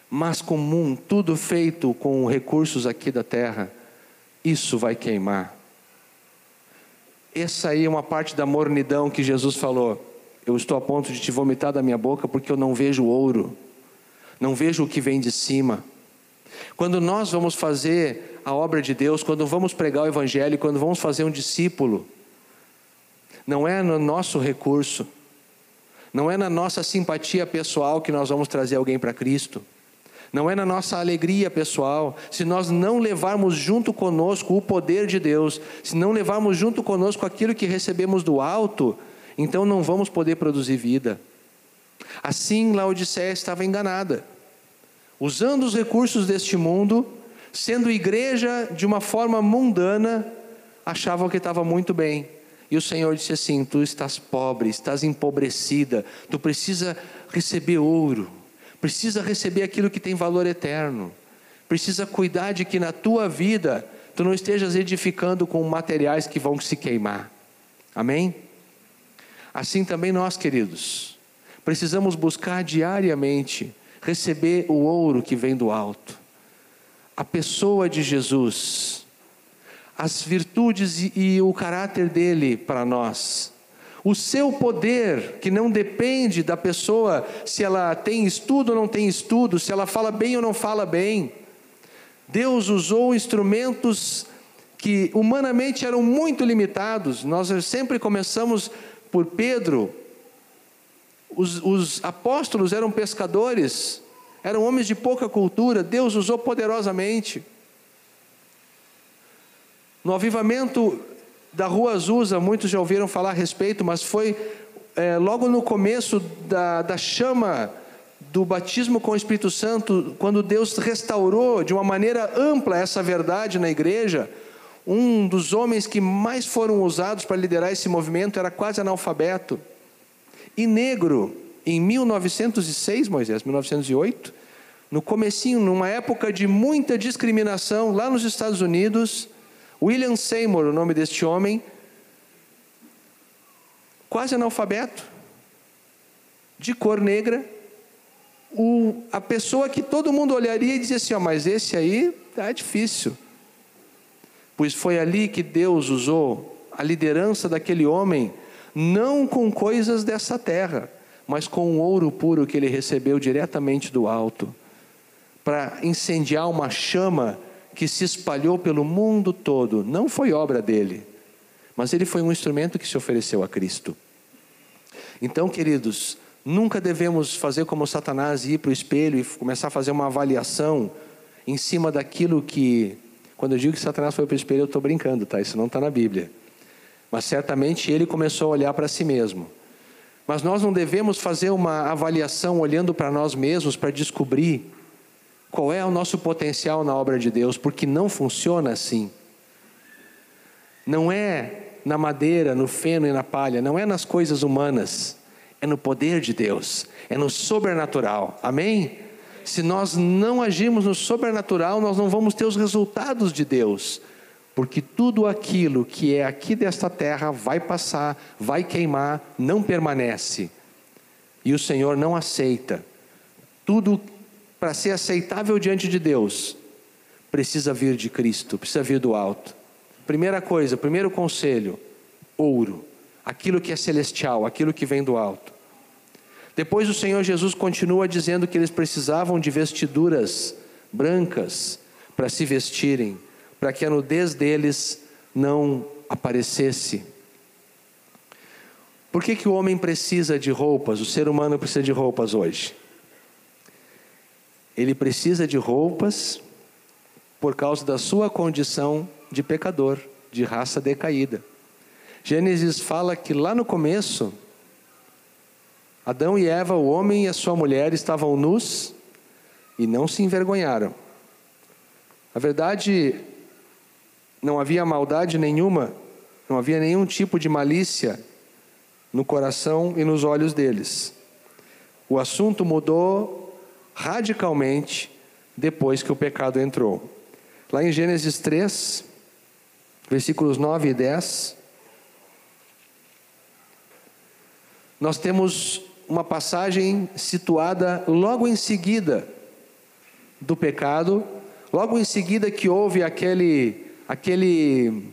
mas comum, tudo feito com recursos aqui da terra, isso vai queimar. Essa aí é uma parte da mornidão que Jesus falou. Eu estou a ponto de te vomitar da minha boca porque eu não vejo ouro, não vejo o que vem de cima. Quando nós vamos fazer a obra de Deus, quando vamos pregar o Evangelho, quando vamos fazer um discípulo, não é no nosso recurso, Não é na nossa simpatia pessoal que nós vamos trazer alguém para Cristo. Não é na nossa alegria pessoal. Se nós não levarmos junto conosco o poder de Deus, se não levarmos junto conosco aquilo que recebemos do alto, então não vamos poder produzir vida. Assim, Laodiceia estava enganada, usando os recursos deste mundo, sendo igreja de uma forma mundana, achavam que estava muito bem. E o Senhor disse assim: Tu estás pobre, estás empobrecida, tu precisa receber ouro, precisa receber aquilo que tem valor eterno, precisa cuidar de que na tua vida tu não estejas edificando com materiais que vão se queimar. Amém? Assim também nós, queridos, precisamos buscar diariamente receber o ouro que vem do alto, a pessoa de Jesus as virtudes e, o caráter dele para nós. O seu poder, que não depende da pessoa se ela tem estudo ou não tem estudo, se ela fala bem ou não fala bem. Deus usou instrumentos que humanamente eram muito limitados. Nós sempre começamos por Pedro. Os, os apóstolos eram pescadores, eram homens de pouca cultura. Deus usou poderosamente. No avivamento da Rua Azusa, muitos já ouviram falar a respeito, mas foi é, logo no começo da, da chama do batismo com o Espírito Santo, quando Deus restaurou de uma maneira ampla essa verdade na igreja. Um dos homens que mais foram usados para liderar esse movimento era quase analfabeto e negro. Em 1906, Moisés, 1908, no comecinho, numa época de muita discriminação lá nos Estados Unidos, William Seymour, o nome deste homem, quase analfabeto, de cor negra, o, a pessoa que todo mundo olharia e dizia assim: oh, mas esse aí tá difícil. Pois foi ali que Deus usou a liderança daquele homem, não com coisas dessa terra, mas com o ouro puro que ele recebeu diretamente do alto, para incendiar uma chama que se espalhou pelo mundo todo, não foi obra dele, mas ele foi um instrumento que se ofereceu a Cristo. Então, queridos, nunca devemos fazer como Satanás ir para o espelho e começar a fazer uma avaliação em cima daquilo que. Quando eu digo que Satanás foi para o espelho, eu estou brincando, tá? Isso não está na Bíblia. Mas certamente ele começou a olhar para si mesmo. Mas nós não devemos fazer uma avaliação olhando para nós mesmos para descobrir qual é o nosso potencial na obra de Deus, porque não funciona assim. Não é na madeira, no feno e na palha, não é nas coisas humanas, é no poder de Deus, é no sobrenatural. Amém? Se nós não agirmos no sobrenatural, nós não vamos ter os resultados de Deus, porque tudo aquilo que é aqui desta terra vai passar, vai queimar, não permanece. E o Senhor não aceita. Tudo para ser aceitável diante de Deus, precisa vir de Cristo, precisa vir do alto. Primeira coisa, primeiro conselho: ouro, aquilo que é celestial, aquilo que vem do alto. Depois o Senhor Jesus continua dizendo que eles precisavam de vestiduras brancas para se vestirem, para que a nudez deles não aparecesse. Por que, que o homem precisa de roupas, o ser humano precisa de roupas hoje? ele precisa de roupas por causa da sua condição de pecador, de raça decaída. Gênesis fala que lá no começo, Adão e Eva, o homem e a sua mulher, estavam nus e não se envergonharam. Na verdade, não havia maldade nenhuma, não havia nenhum tipo de malícia no coração e nos olhos deles. O assunto mudou radicalmente depois que o pecado entrou. Lá em Gênesis 3, versículos 9 e 10, nós temos uma passagem situada logo em seguida do pecado, logo em seguida que houve aquele aquele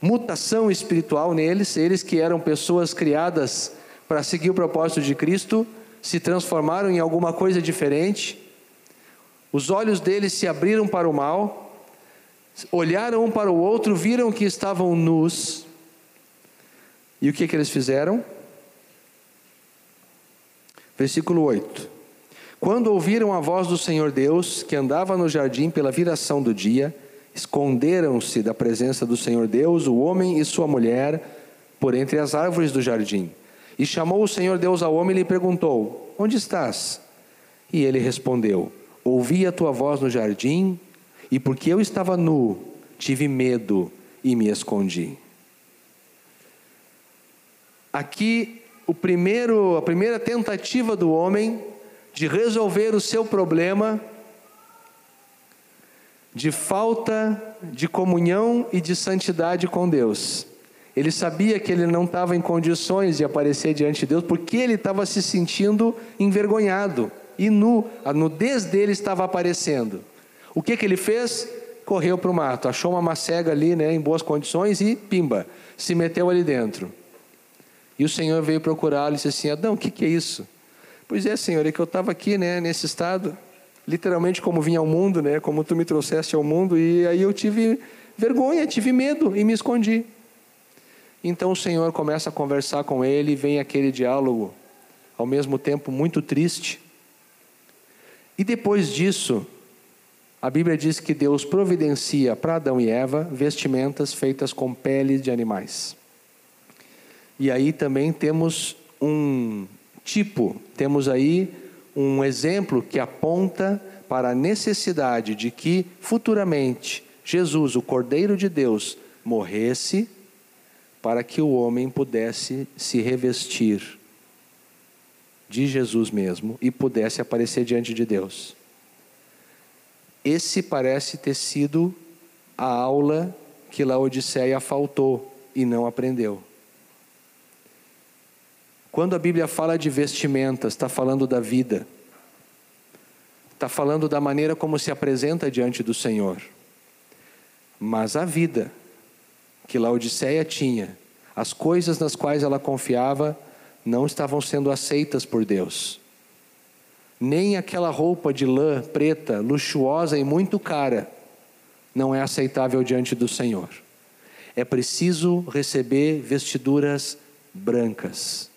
mutação espiritual neles, eles que eram pessoas criadas para seguir o propósito de Cristo, se transformaram em alguma coisa diferente, os olhos deles se abriram para o mal, olharam um para o outro, viram que estavam nus, e o que, que eles fizeram? Versículo 8. Quando ouviram a voz do Senhor Deus, que andava no jardim pela viração do dia, esconderam-se da presença do Senhor Deus, o homem e sua mulher, por entre as árvores do jardim. E chamou o Senhor Deus ao homem e lhe perguntou: Onde estás? E ele respondeu: Ouvi a tua voz no jardim, e porque eu estava nu, tive medo e me escondi. Aqui, o primeiro, a primeira tentativa do homem de resolver o seu problema de falta de comunhão e de santidade com Deus. Ele sabia que ele não estava em condições de aparecer diante de Deus porque ele estava se sentindo envergonhado e nu, a nudez dele estava aparecendo. O que, que ele fez? Correu para o mato, achou uma macega ali, né, em boas condições e pimba, se meteu ali dentro. E o Senhor veio procurá-lo e disse assim: Adão, o que, que é isso? Pois é, Senhor, é que eu estava aqui, né, nesse estado, literalmente como vinha ao mundo, né, como tu me trouxeste ao mundo, e aí eu tive vergonha, tive medo e me escondi. Então o Senhor começa a conversar com ele e vem aquele diálogo, ao mesmo tempo muito triste. E depois disso, a Bíblia diz que Deus providencia para Adão e Eva vestimentas feitas com peles de animais. E aí também temos um tipo, temos aí um exemplo que aponta para a necessidade de que futuramente Jesus, o Cordeiro de Deus, morresse para que o homem pudesse se revestir de Jesus mesmo e pudesse aparecer diante de Deus. Esse parece ter sido a aula que Laodiceia faltou e não aprendeu. Quando a Bíblia fala de vestimentas, está falando da vida, está falando da maneira como se apresenta diante do Senhor. Mas a vida, que Laodiceia tinha, as coisas nas quais ela confiava, não estavam sendo aceitas por Deus. Nem aquela roupa de lã preta, luxuosa e muito cara, não é aceitável diante do Senhor. É preciso receber vestiduras brancas.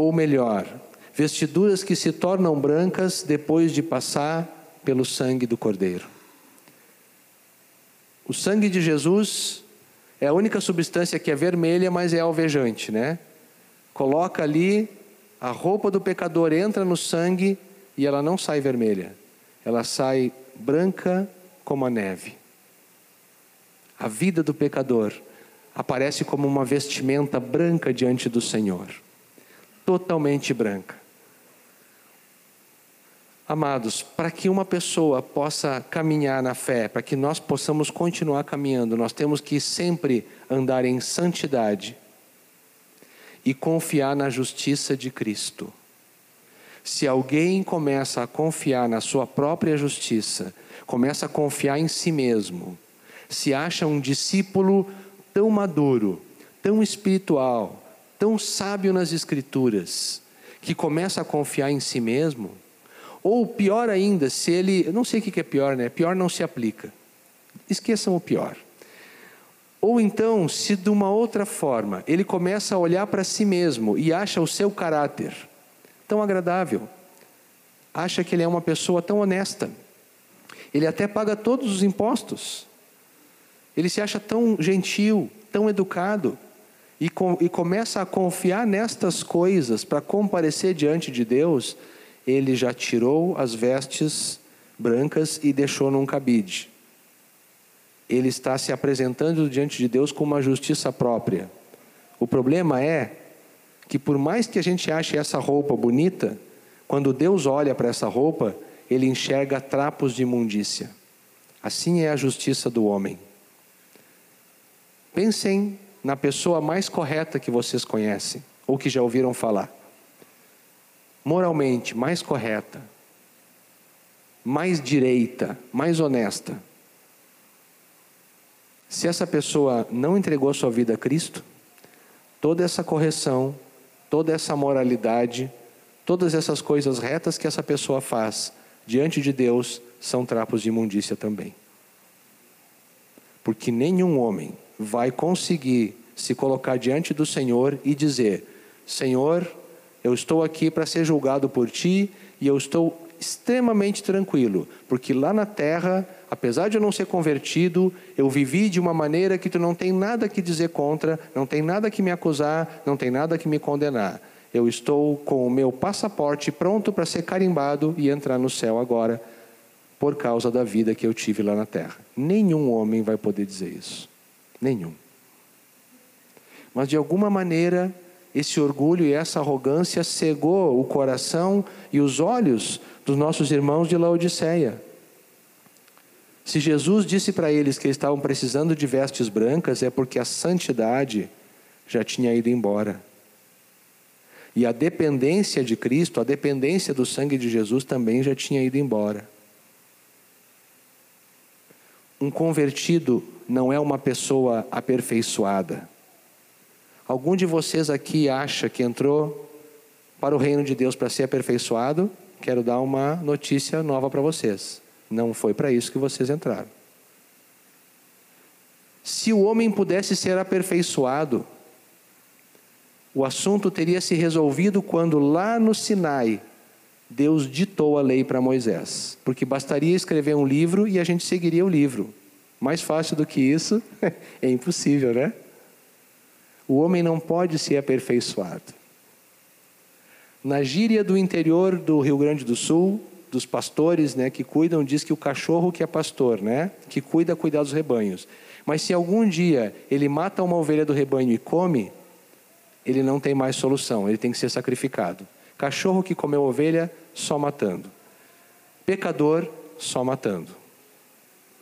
Ou melhor, vestiduras que se tornam brancas depois de passar pelo sangue do Cordeiro. O sangue de Jesus é a única substância que é vermelha, mas é alvejante, né? Coloca ali, a roupa do pecador entra no sangue e ela não sai vermelha. Ela sai branca como a neve. A vida do pecador aparece como uma vestimenta branca diante do Senhor. Totalmente branca. Amados, para que uma pessoa possa caminhar na fé, para que nós possamos continuar caminhando, nós temos que sempre andar em santidade e confiar na justiça de Cristo. Se alguém começa a confiar na sua própria justiça, começa a confiar em si mesmo, se acha um discípulo tão maduro, tão espiritual, tão sábio nas Escrituras, que começa a confiar em si mesmo, ou pior ainda, se ele. Eu não sei o que é pior, né? Pior não se aplica. Esqueçam o pior. Ou então, se de uma outra forma, ele começa a olhar para si mesmo e acha o seu caráter tão agradável, acha que ele é uma pessoa tão honesta, ele até paga todos os impostos, ele se acha tão gentil, tão educado, e, com, e começa a confiar nestas coisas para comparecer diante de Deus, ele já tirou as vestes brancas e deixou num cabide. Ele está se apresentando diante de Deus com uma justiça própria. O problema é que, por mais que a gente ache essa roupa bonita, quando Deus olha para essa roupa, ele enxerga trapos de imundícia. Assim é a justiça do homem. Pensem na pessoa mais correta que vocês conhecem ou que já ouviram falar moralmente mais correta, mais direita, mais honesta, se essa pessoa não entregou sua vida a Cristo, toda essa correção, toda essa moralidade, todas essas coisas retas que essa pessoa faz diante de Deus são trapos de imundícia também. Porque nenhum homem vai conseguir se colocar diante do Senhor e dizer: Senhor, Eu estou aqui para ser julgado por ti e eu estou extremamente tranquilo, porque lá na terra, apesar de eu não ser convertido, eu vivi de uma maneira que tu não tem nada que dizer contra, não tem nada que me acusar, não tem nada que me condenar. Eu estou com o meu passaporte pronto para ser carimbado e entrar no céu agora, por causa da vida que eu tive lá na terra. Nenhum homem vai poder dizer isso. Nenhum. Mas de alguma maneira, esse orgulho e essa arrogância cegou o coração e os olhos dos nossos irmãos de Laodiceia. Se Jesus disse para eles que estavam precisando de vestes brancas, é porque a santidade já tinha ido embora. E a dependência de Cristo, a dependência do sangue de Jesus também já tinha ido embora. Um convertido não é uma pessoa aperfeiçoada. Algum de vocês aqui acha que entrou para o reino de Deus para ser aperfeiçoado? Quero dar uma notícia nova para vocês. Não foi para isso que vocês entraram. Se o homem pudesse ser aperfeiçoado, o assunto teria se resolvido quando lá no Sinai Deus ditou a lei para Moisés, porque bastaria escrever um livro e a gente seguiria o livro. Mais fácil do que isso é impossível, né? O homem não pode ser aperfeiçoado. Na gíria do interior do Rio Grande do Sul, dos pastores né, que cuidam, diz que o cachorro que é pastor, né, que cuida, cuidar dos rebanhos. Mas se algum dia ele mata uma ovelha do rebanho e come, ele não tem mais solução, ele tem que ser sacrificado. Cachorro que comeu ovelha, só matando. Pecador, só matando.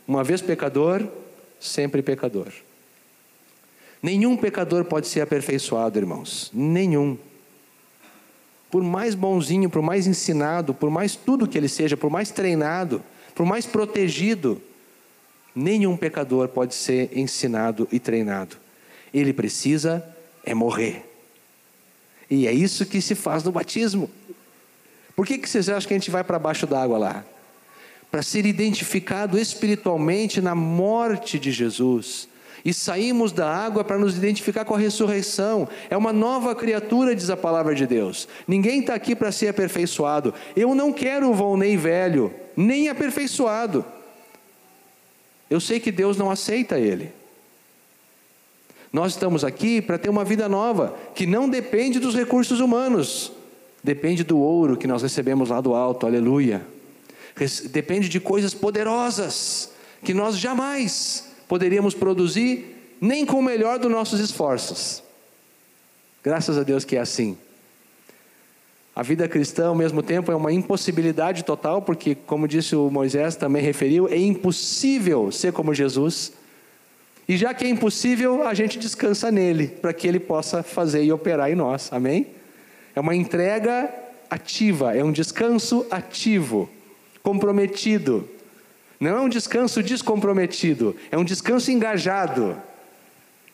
Uma vez pecador, sempre pecador. Nenhum pecador pode ser aperfeiçoado, irmãos. Nenhum. Por mais bonzinho, por mais ensinado, por mais tudo que ele seja, por mais treinado, por mais protegido, nenhum pecador pode ser ensinado e treinado. Ele precisa é morrer. E é isso que se faz no batismo. Por que, que vocês acham que a gente vai para baixo d'água lá? Para ser identificado espiritualmente na morte de Jesus e saímos da água para nos identificar com a ressurreição. É uma nova criatura, diz a palavra de Deus. Ninguém está aqui para ser aperfeiçoado. Eu não quero o Volney velho, nem aperfeiçoado. Eu sei que Deus não aceita ele. Nós estamos aqui para ter uma vida nova, que não depende dos recursos humanos, depende do ouro que nós recebemos lá do alto, aleluia. Depende de coisas poderosas que nós jamais poderíamos produzir nem com o melhor dos nossos esforços. Graças a Deus que é assim. A vida cristã, ao mesmo tempo, é uma impossibilidade total, porque, como disse o Moisés, também referiu, é impossível ser como Jesus. E já que é impossível, a gente descansa nele, para que ele possa fazer e operar em nós. Amém? É uma entrega ativa, é um descanso ativo, comprometido. Não é um descanso descomprometido, é um descanso engajado.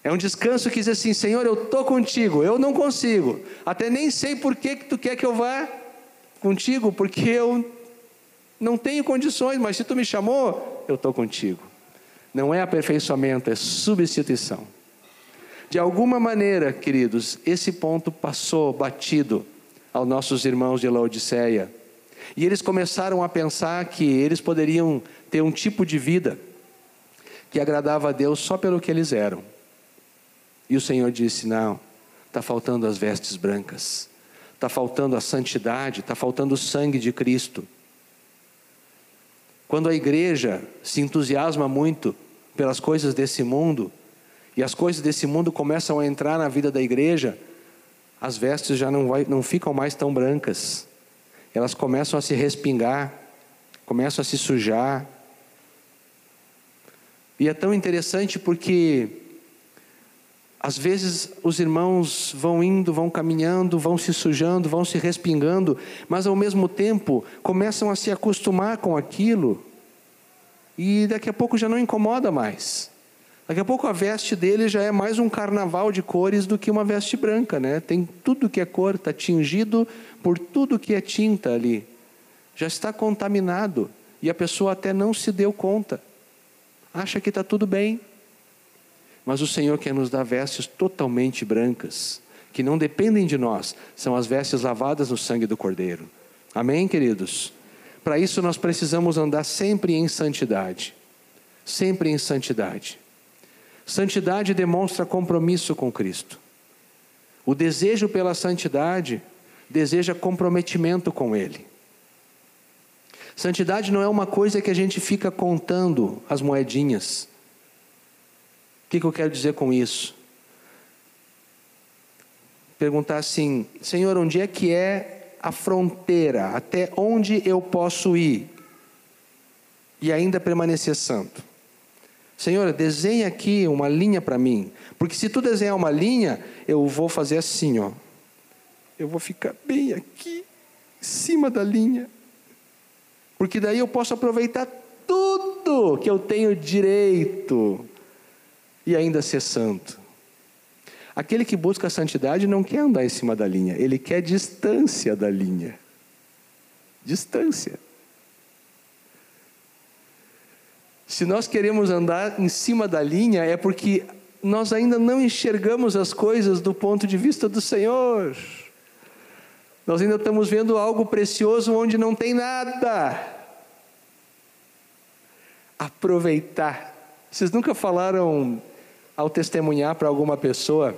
É um descanso que diz assim: Senhor, eu estou contigo, eu não consigo, até nem sei por que, que tu quer que eu vá contigo, porque eu não tenho condições, mas se tu me chamou, eu estou contigo. Não é aperfeiçoamento, é substituição. De alguma maneira, queridos, esse ponto passou batido aos nossos irmãos de Laodiceia. E eles começaram a pensar que eles poderiam ter um tipo de vida que agradava a Deus só pelo que eles eram. E o Senhor disse: Não, está faltando as vestes brancas, está faltando a santidade, está faltando o sangue de Cristo. Quando a igreja se entusiasma muito pelas coisas desse mundo, e as coisas desse mundo começam a entrar na vida da igreja, as vestes já não, vai, não ficam mais tão brancas, elas começam a se respingar, começam a se sujar, e é tão interessante porque às vezes os irmãos vão indo, vão caminhando, vão se sujando, vão se respingando, mas ao mesmo tempo começam a se acostumar com aquilo e daqui a pouco já não incomoda mais. Daqui a pouco a veste dele já é mais um carnaval de cores do que uma veste branca, né? Tem tudo que é cor, está tingido por tudo que é tinta ali. Já está contaminado e a pessoa até não se deu conta acha que está tudo bem. Mas o Senhor quer nos dar vestes totalmente brancas, que não dependem de nós, são as vestes lavadas no sangue do Cordeiro. Amém, queridos? Para isso nós precisamos andar sempre em santidade. Sempre em santidade. Santidade demonstra compromisso com Cristo. O desejo pela santidade deseja comprometimento com Ele. Santidade não é uma coisa que a gente fica contando as moedinhas. O que, que eu quero dizer com isso? Perguntar assim: Senhor, onde é que é a fronteira? Até onde eu posso ir? E ainda permanecer santo. Senhor, desenha aqui uma linha para mim. Porque se tu desenhar uma linha, eu vou fazer assim, ó. Eu vou ficar bem aqui, em cima da linha. Porque daí eu posso aproveitar tudo que eu tenho direito e ainda ser santo. Aquele que busca a santidade não quer andar em cima da linha, ele quer distância da linha. Distância. Se nós queremos andar em cima da linha, é porque nós ainda não enxergamos as coisas do ponto de vista do Senhor. Nós ainda estamos vendo algo precioso onde não tem nada. Aproveitar. Vocês nunca falaram ao testemunhar para alguma pessoa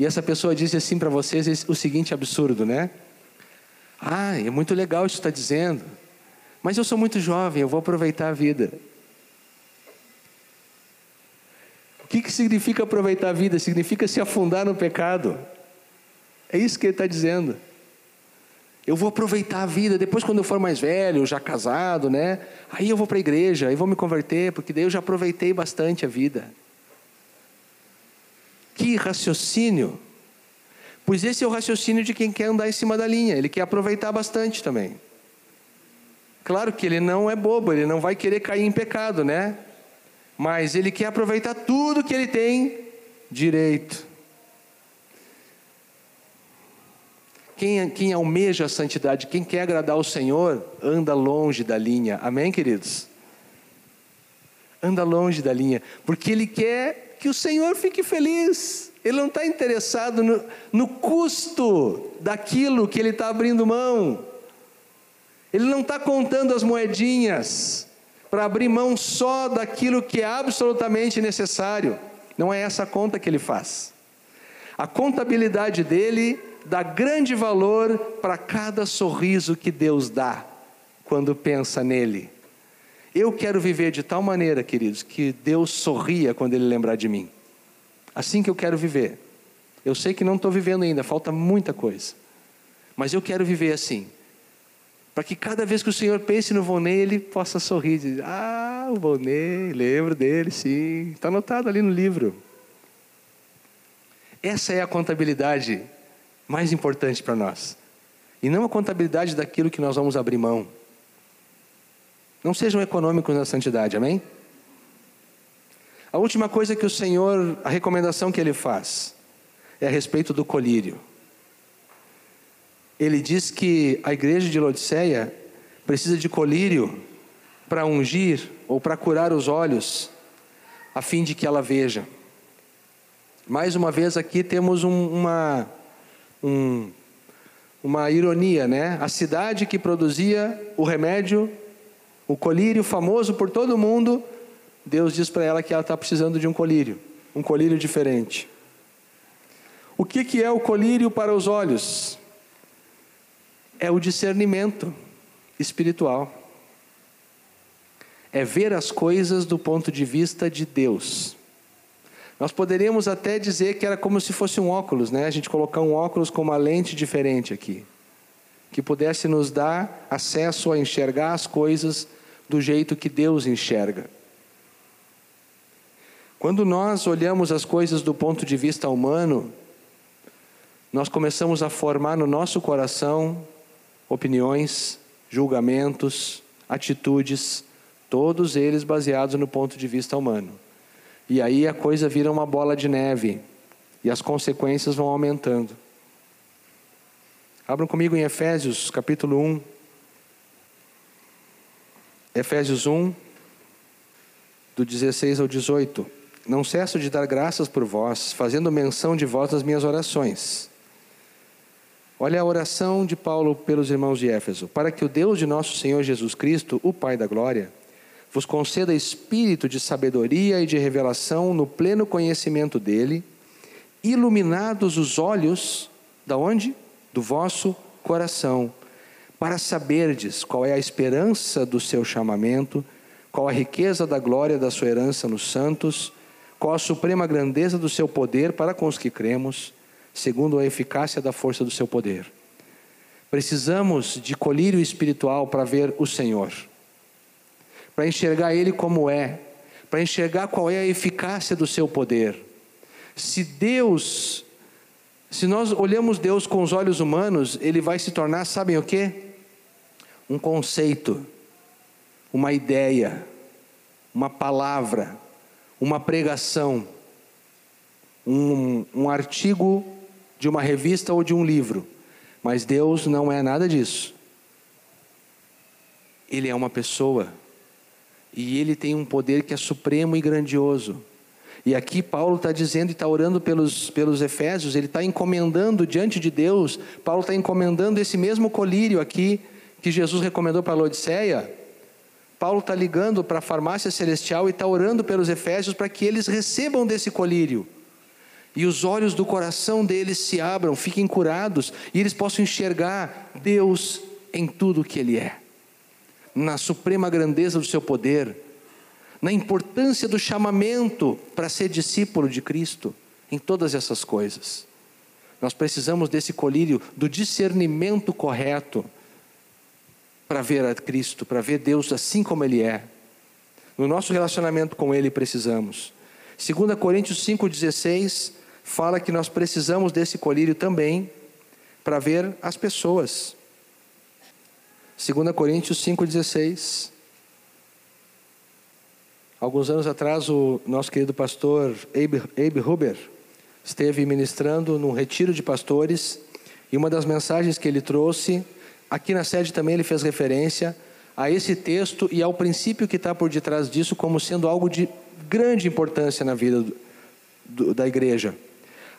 e essa pessoa disse assim para vocês o seguinte absurdo, né? Ah, é muito legal isso que está dizendo, mas eu sou muito jovem, eu vou aproveitar a vida. O que, que significa aproveitar a vida? Significa se afundar no pecado. É isso que ele está dizendo. Eu vou aproveitar a vida, depois quando eu for mais velho, já casado, né? Aí eu vou para a igreja, aí vou me converter, porque daí eu já aproveitei bastante a vida. Que raciocínio! Pois esse é o raciocínio de quem quer andar em cima da linha, ele quer aproveitar bastante também. Claro que ele não é bobo, ele não vai querer cair em pecado, né? Mas ele quer aproveitar tudo que ele tem direito. Quem, quem almeja a santidade, quem quer agradar ao Senhor, anda longe da linha. Amém, queridos? Anda longe da linha, porque Ele quer que o Senhor fique feliz. Ele não está interessado no, no custo daquilo que Ele está abrindo mão. Ele não está contando as moedinhas para abrir mão só daquilo que é absolutamente necessário. Não é essa a conta que ele faz. A contabilidade dele dá grande valor para cada sorriso que Deus dá quando pensa nele. Eu quero viver de tal maneira, queridos, que Deus sorria quando Ele lembrar de mim. Assim que eu quero viver. Eu sei que não estou vivendo ainda, falta muita coisa. Mas eu quero viver assim. Para que cada vez que o Senhor pense no Vonei, Ele possa sorrir dizer: Ah, o Vonei, lembro dele, sim. Está anotado ali no livro. Essa é a contabilidade mais importante para nós. E não a contabilidade daquilo que nós vamos abrir mão. Não sejam econômicos na santidade, amém? A última coisa que o Senhor, a recomendação que ele faz, é a respeito do colírio. Ele diz que a igreja de Laodiceia precisa de colírio para ungir ou para curar os olhos, a fim de que ela veja. Mais uma vez aqui temos um, uma um, uma ironia, né? A cidade que produzia o remédio, o colírio famoso por todo mundo, Deus diz para ela que ela está precisando de um colírio, um colírio diferente. O que, que é o colírio para os olhos? É o discernimento espiritual. É ver as coisas do ponto de vista de Deus. Nós poderíamos até dizer que era como se fosse um óculos, né? A gente colocar um óculos com uma lente diferente aqui, que pudesse nos dar acesso a enxergar as coisas do jeito que Deus enxerga. Quando nós olhamos as coisas do ponto de vista humano, nós começamos a formar no nosso coração opiniões, julgamentos, atitudes, todos eles baseados no ponto de vista humano. E aí a coisa vira uma bola de neve e as consequências vão aumentando. Abram comigo em Efésios, capítulo 1. Efésios 1, do 16 ao 18. não cesso de dar graças por vós, fazendo menção de vós nas minhas orações. Olha a oração de Paulo pelos irmãos de Éfeso: para que o Deus de nosso Senhor Jesus Cristo, o Pai da glória, vos conceda espírito de sabedoria e de revelação no pleno conhecimento dele, iluminados os olhos da onde? Do vosso coração, para saberdes qual é a esperança do seu chamamento, qual a riqueza da glória da sua herança nos santos, qual a suprema grandeza do seu poder para com os que cremos, segundo a eficácia da força do seu poder. Precisamos de colírio espiritual para ver o Senhor para enxergar Ele como é, para enxergar qual é a eficácia do seu poder. Se Deus, se nós olhamos Deus com os olhos humanos, Ele vai se tornar, sabem o que? Um conceito, uma ideia, uma palavra, uma pregação, um, um artigo de uma revista ou de um livro. Mas Deus não é nada disso. Ele é uma pessoa. E ele tem um poder que é supremo e grandioso. E aqui Paulo está dizendo e está orando pelos, pelos Efésios, ele está encomendando diante de Deus, Paulo está encomendando esse mesmo colírio aqui que Jesus recomendou para Laodiceia. Paulo está ligando para a farmácia celestial e está orando pelos Efésios para que eles recebam desse colírio. E os olhos do coração deles se abram, fiquem curados e eles possam enxergar Deus em tudo o que Ele é na suprema grandeza do seu poder, na importância do chamamento para ser discípulo de Cristo, em todas essas coisas. Nós precisamos desse colírio do discernimento correto para ver a Cristo, para ver Deus assim como Ele é. No nosso relacionamento com Ele precisamos. 2 Coríntios 5,16 fala que nós precisamos desse colírio também para ver as pessoas. 2 Coríntios 5,16. Alguns anos atrás, o nosso querido pastor Abe, Abe Huber esteve ministrando num retiro de pastores e uma das mensagens que ele trouxe, aqui na sede também ele fez referência a esse texto e ao princípio que está por detrás disso como sendo algo de grande importância na vida do, do, da igreja.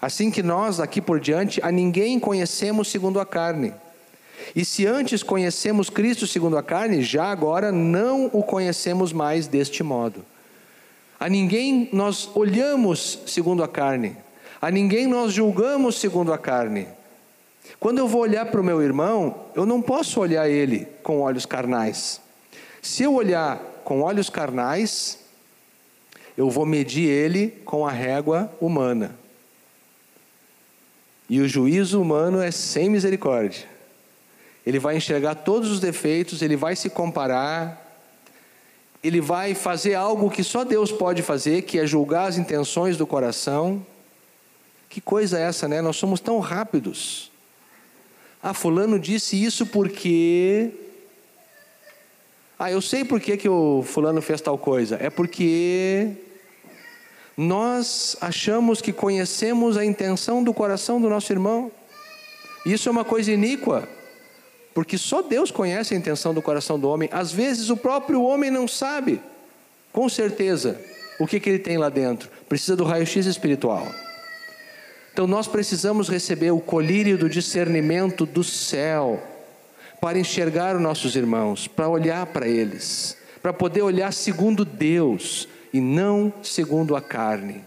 Assim que nós, daqui por diante, a ninguém conhecemos segundo a carne. E se antes conhecemos Cristo segundo a carne, já agora não o conhecemos mais deste modo. A ninguém nós olhamos segundo a carne, a ninguém nós julgamos segundo a carne. Quando eu vou olhar para o meu irmão, eu não posso olhar ele com olhos carnais. Se eu olhar com olhos carnais, eu vou medir ele com a régua humana. E o juízo humano é sem misericórdia ele vai enxergar todos os defeitos, ele vai se comparar, ele vai fazer algo que só Deus pode fazer, que é julgar as intenções do coração. Que coisa é essa, né? Nós somos tão rápidos. Ah, fulano disse isso porque Ah, eu sei por que, que o fulano fez tal coisa. É porque nós achamos que conhecemos a intenção do coração do nosso irmão. Isso é uma coisa iníqua. Porque só Deus conhece a intenção do coração do homem. Às vezes o próprio homem não sabe, com certeza, o que, que ele tem lá dentro. Precisa do raio-x espiritual. Então nós precisamos receber o colírio do discernimento do céu para enxergar os nossos irmãos, para olhar para eles, para poder olhar segundo Deus e não segundo a carne.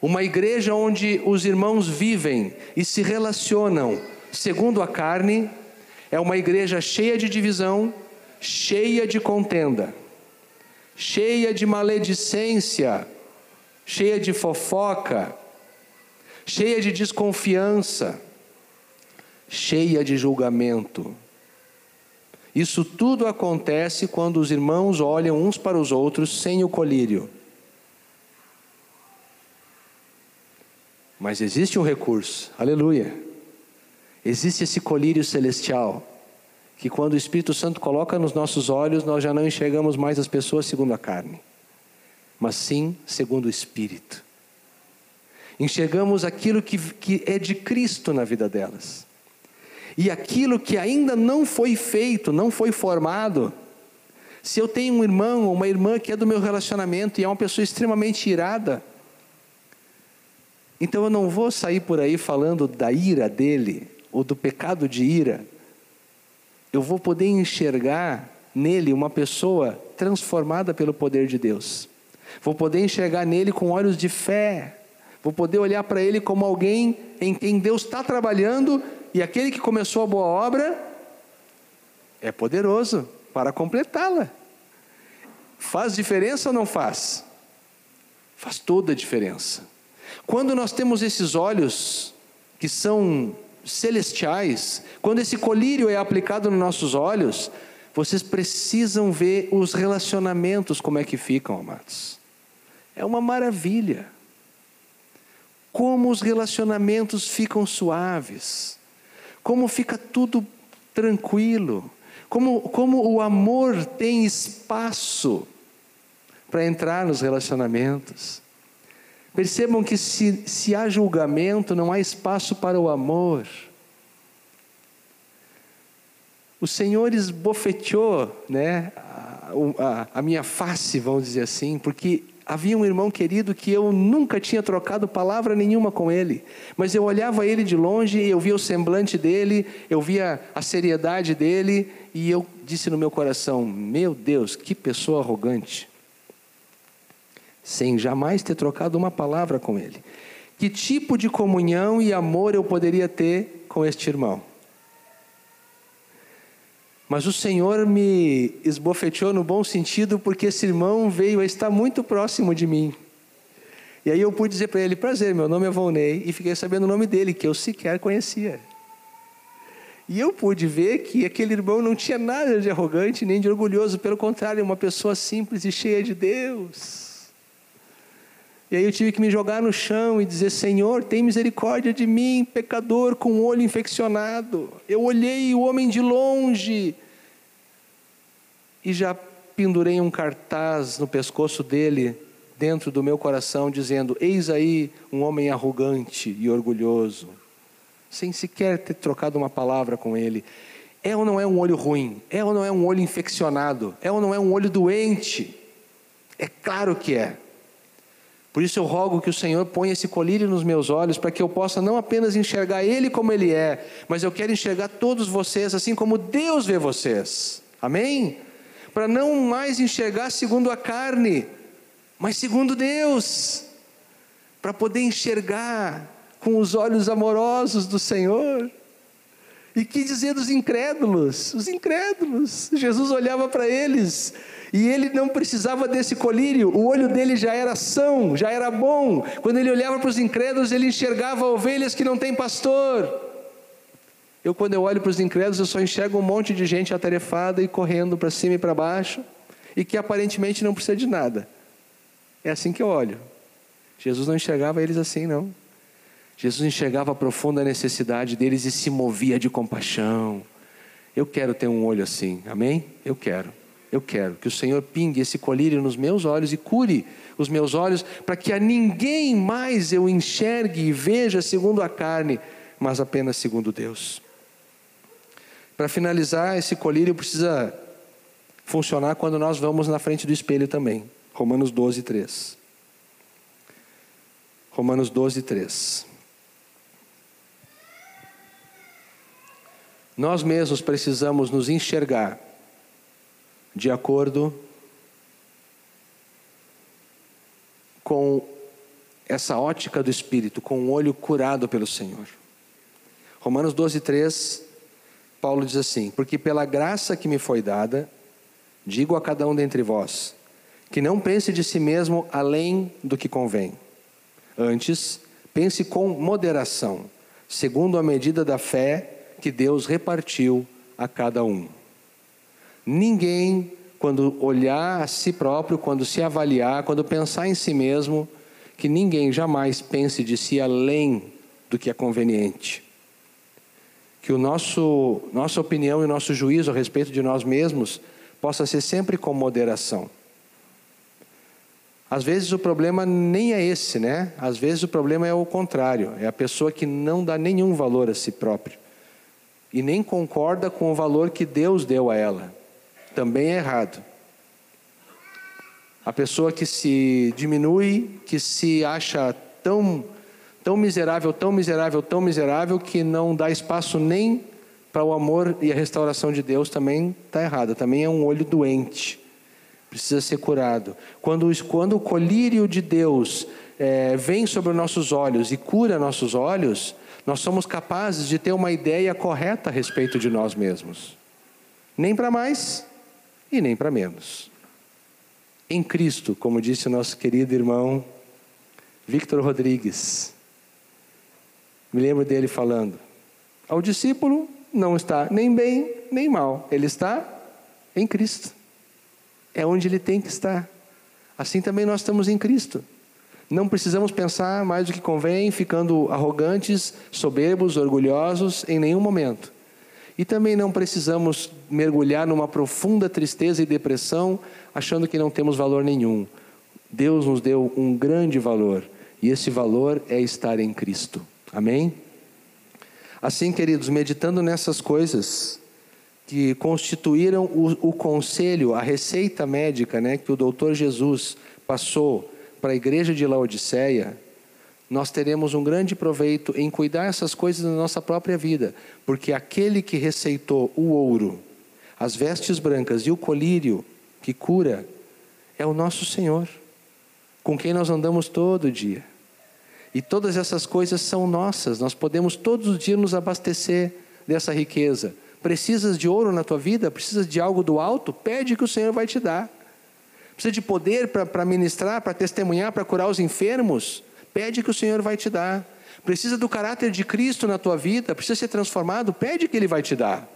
Uma igreja onde os irmãos vivem e se relacionam segundo a carne é uma igreja cheia de divisão, cheia de contenda, cheia de maledicência, cheia de fofoca, cheia de desconfiança, cheia de julgamento. Isso tudo acontece quando os irmãos olham uns para os outros sem o colírio. Mas existe um recurso, aleluia. Existe esse colírio celestial que quando o Espírito Santo coloca nos nossos olhos, nós já não enxergamos mais as pessoas segundo a carne, mas sim segundo o Espírito. Enxergamos aquilo que, que é de Cristo na vida delas. E aquilo que ainda não foi feito, não foi formado. Se eu tenho um irmão ou uma irmã que é do meu relacionamento e é uma pessoa extremamente irada, Então eu não vou sair por aí falando da ira dele, ou do pecado de ira. Eu vou poder enxergar nele uma pessoa transformada pelo poder de Deus. Vou poder enxergar nele com olhos de fé. Vou poder olhar para ele como alguém em quem Deus está trabalhando e aquele que começou a boa obra é poderoso para completá-la. Faz diferença ou não faz? Faz toda a diferença. Quando nós temos esses olhos que são celestiais, quando esse colírio é aplicado nos nossos olhos, vocês precisam ver os relacionamentos como é que ficam, amados. É uma maravilha. Como os relacionamentos ficam suaves, como fica tudo tranquilo, como, como o amor tem espaço para entrar nos relacionamentos. Percebam que se, se há julgamento, não há espaço para o amor. O Senhor esbofeteou né, a, a, a minha face, vamos dizer assim, porque havia um irmão querido que eu nunca tinha trocado palavra nenhuma com ele, mas eu olhava ele de longe, eu via o semblante dele, eu via a seriedade dele, e eu disse no meu coração: Meu Deus, que pessoa arrogante sem jamais ter trocado uma palavra com ele. Que tipo de comunhão e amor eu poderia ter com este irmão? Mas o Senhor me esbofeteou no bom sentido, porque esse irmão veio a estar muito próximo de mim. E aí eu pude dizer para ele: prazer, meu nome é Volney, e fiquei sabendo o nome dele, que eu sequer conhecia. E eu pude ver que aquele irmão não tinha nada de arrogante nem de orgulhoso, pelo contrário, uma pessoa simples e cheia de Deus. E aí eu tive que me jogar no chão e dizer: Senhor, tem misericórdia de mim, pecador com o olho infeccionado. Eu olhei o homem de longe e já pendurei um cartaz no pescoço dele, dentro do meu coração, dizendo: Eis aí um homem arrogante e orgulhoso, sem sequer ter trocado uma palavra com ele. É ou não é um olho ruim? É ou não é um olho infeccionado? É ou não é um olho doente? É claro que é. Por isso eu rogo que o Senhor ponha esse colírio nos meus olhos, para que eu possa não apenas enxergar Ele como Ele é, mas eu quero enxergar todos vocês assim como Deus vê vocês. Amém? Para não mais enxergar segundo a carne, mas segundo Deus. Para poder enxergar com os olhos amorosos do Senhor. E que dizer dos incrédulos? Os incrédulos. Jesus olhava para eles e ele não precisava desse colírio, o olho dele já era são, já era bom. Quando ele olhava para os incrédulos, ele enxergava ovelhas que não têm pastor. Eu, quando eu olho para os incrédulos, eu só enxergo um monte de gente atarefada e correndo para cima e para baixo, e que aparentemente não precisa de nada. É assim que eu olho. Jesus não enxergava eles assim, não. Jesus enxergava a profunda necessidade deles e se movia de compaixão. Eu quero ter um olho assim, amém? Eu quero. Eu quero que o Senhor pingue esse colírio nos meus olhos e cure os meus olhos, para que a ninguém mais eu enxergue e veja segundo a carne, mas apenas segundo Deus. Para finalizar, esse colírio precisa funcionar quando nós vamos na frente do espelho também. Romanos 12, 3. Romanos 12, 3. Nós mesmos precisamos nos enxergar de acordo com essa ótica do Espírito, com o olho curado pelo Senhor. Romanos 12, 3, Paulo diz assim: Porque pela graça que me foi dada, digo a cada um dentre vós, que não pense de si mesmo além do que convém. Antes, pense com moderação, segundo a medida da fé que Deus repartiu a cada um. Ninguém, quando olhar a si próprio, quando se avaliar, quando pensar em si mesmo, que ninguém jamais pense de si além do que é conveniente. Que o nosso nossa opinião e nosso juízo a respeito de nós mesmos possa ser sempre com moderação. Às vezes o problema nem é esse, né? Às vezes o problema é o contrário, é a pessoa que não dá nenhum valor a si próprio e nem concorda com o valor que Deus deu a ela também é errado. A pessoa que se diminui, que se acha tão, tão miserável, tão miserável, tão miserável que não dá espaço nem para o amor e a restauração de Deus, também está errada, também é um olho doente, precisa ser curado. Quando, quando o colírio de Deus é, vem sobre os nossos olhos e cura nossos olhos, nós somos capazes de ter uma ideia correta a respeito de nós mesmos. Nem para mais e nem para menos. Em Cristo, como disse nosso querido irmão Victor Rodrigues, me lembro dele falando: ao discípulo não está nem bem nem mal, ele está em Cristo. É onde ele tem que estar. Assim também nós estamos em Cristo. Não precisamos pensar mais do que convém, ficando arrogantes, soberbos, orgulhosos em nenhum momento. E também não precisamos mergulhar numa profunda tristeza e depressão, achando que não temos valor nenhum. Deus nos deu um grande valor, e esse valor é estar em Cristo. Amém? Assim, queridos, meditando nessas coisas que constituíram o, o conselho, a receita médica né, que o doutor Jesus passou para a igreja de Laodiceia, nós teremos um grande proveito em cuidar essas coisas na nossa própria vida, porque aquele que receitou o ouro, as vestes brancas e o colírio que cura é o nosso Senhor, com quem nós andamos todo dia. E todas essas coisas são nossas, nós podemos todos os dias nos abastecer dessa riqueza. Precisas de ouro na tua vida? Precisas de algo do alto? Pede que o Senhor vai te dar precisa de poder para ministrar, para testemunhar, para curar os enfermos, pede que o Senhor vai te dar. Precisa do caráter de Cristo na tua vida, precisa ser transformado, pede que Ele vai te dar.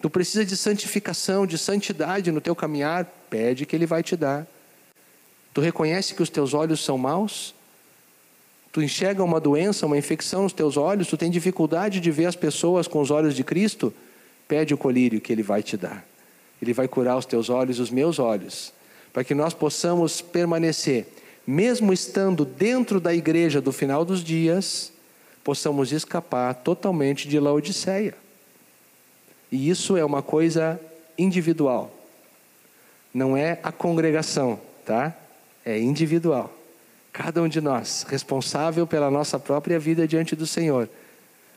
Tu precisa de santificação, de santidade no teu caminhar, pede que Ele vai te dar. Tu reconhece que os teus olhos são maus? Tu enxerga uma doença, uma infecção nos teus olhos, tu tem dificuldade de ver as pessoas com os olhos de Cristo? Pede o colírio que Ele vai te dar. Ele vai curar os teus olhos, os meus olhos para que nós possamos permanecer, mesmo estando dentro da igreja do final dos dias, possamos escapar totalmente de Laodiceia. E isso é uma coisa individual. Não é a congregação, tá? É individual. Cada um de nós, responsável pela nossa própria vida diante do Senhor,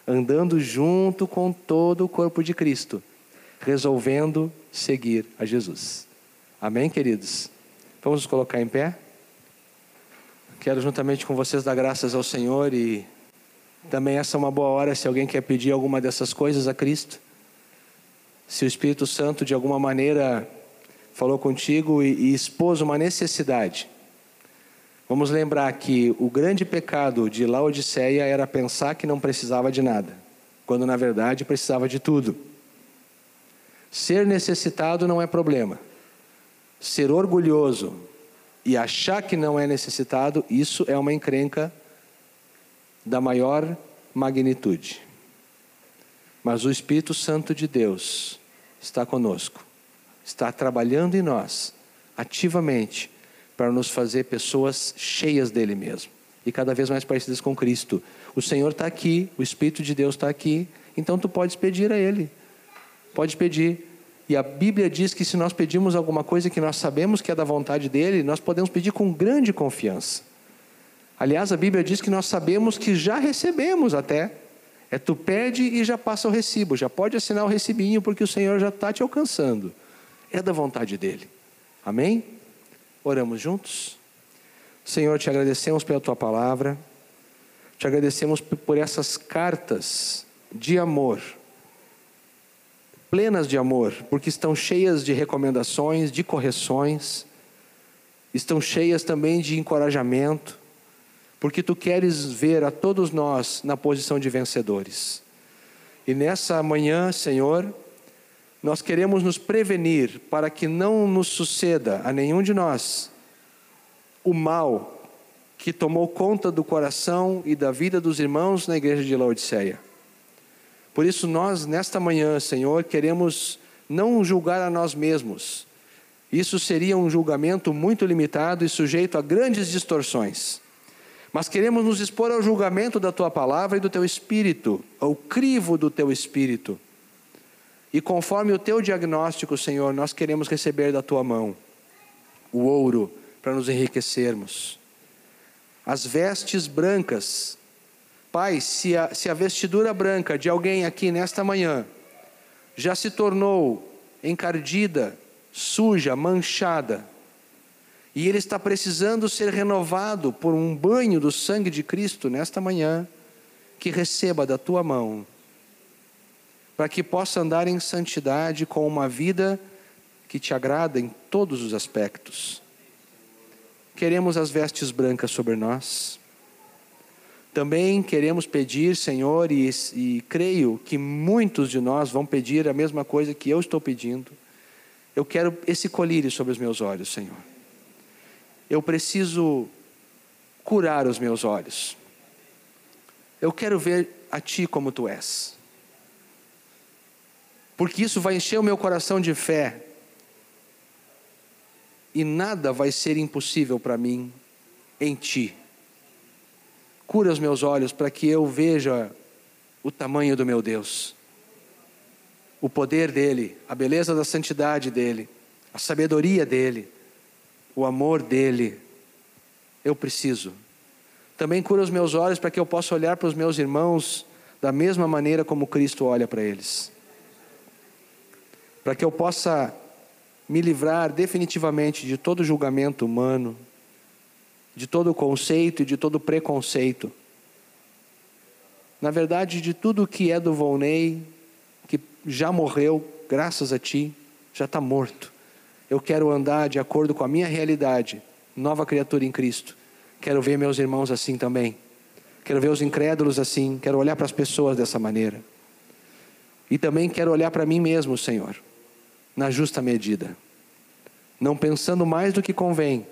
andando junto com todo o corpo de Cristo, resolvendo seguir a Jesus. Amém, queridos? Vamos nos colocar em pé? Quero juntamente com vocês dar graças ao Senhor e também essa é uma boa hora se alguém quer pedir alguma dessas coisas a Cristo. Se o Espírito Santo de alguma maneira falou contigo e, e expôs uma necessidade. Vamos lembrar que o grande pecado de Laodiceia era pensar que não precisava de nada, quando na verdade precisava de tudo. Ser necessitado não é problema ser orgulhoso e achar que não é necessitado, isso é uma encrenca da maior magnitude. Mas o Espírito Santo de Deus está conosco, está trabalhando em nós ativamente para nos fazer pessoas cheias dele mesmo e cada vez mais parecidas com Cristo. O Senhor está aqui, o Espírito de Deus está aqui, então tu podes pedir a Ele, pode pedir. E a Bíblia diz que se nós pedimos alguma coisa que nós sabemos que é da vontade dele, nós podemos pedir com grande confiança. Aliás, a Bíblia diz que nós sabemos que já recebemos até. É tu pede e já passa o recibo, já pode assinar o recibinho porque o Senhor já está te alcançando. É da vontade dele. Amém? Oramos juntos. Senhor, te agradecemos pela tua palavra, te agradecemos por essas cartas de amor plenas de amor, porque estão cheias de recomendações, de correções, estão cheias também de encorajamento, porque tu queres ver a todos nós na posição de vencedores. E nessa manhã, Senhor, nós queremos nos prevenir para que não nos suceda a nenhum de nós o mal que tomou conta do coração e da vida dos irmãos na igreja de Laodiceia. Por isso, nós, nesta manhã, Senhor, queremos não julgar a nós mesmos. Isso seria um julgamento muito limitado e sujeito a grandes distorções. Mas queremos nos expor ao julgamento da tua palavra e do teu espírito, ao crivo do teu espírito. E conforme o teu diagnóstico, Senhor, nós queremos receber da tua mão o ouro para nos enriquecermos, as vestes brancas Pai, se a, se a vestidura branca de alguém aqui nesta manhã já se tornou encardida, suja, manchada, e ele está precisando ser renovado por um banho do sangue de Cristo nesta manhã, que receba da tua mão, para que possa andar em santidade com uma vida que te agrada em todos os aspectos. Queremos as vestes brancas sobre nós. Também queremos pedir, Senhor, e, e creio que muitos de nós vão pedir a mesma coisa que eu estou pedindo. Eu quero esse colírio sobre os meus olhos, Senhor. Eu preciso curar os meus olhos. Eu quero ver a Ti como Tu és. Porque isso vai encher o meu coração de fé. E nada vai ser impossível para mim em Ti. Cura os meus olhos para que eu veja o tamanho do meu Deus, o poder dele, a beleza da santidade dele, a sabedoria dele, o amor dele. Eu preciso. Também cura os meus olhos para que eu possa olhar para os meus irmãos da mesma maneira como Cristo olha para eles. Para que eu possa me livrar definitivamente de todo julgamento humano, de todo conceito e de todo preconceito. Na verdade, de tudo que é do Volney, que já morreu, graças a Ti, já está morto. Eu quero andar de acordo com a minha realidade, nova criatura em Cristo. Quero ver meus irmãos assim também. Quero ver os incrédulos assim. Quero olhar para as pessoas dessa maneira. E também quero olhar para mim mesmo, Senhor, na justa medida. Não pensando mais do que convém,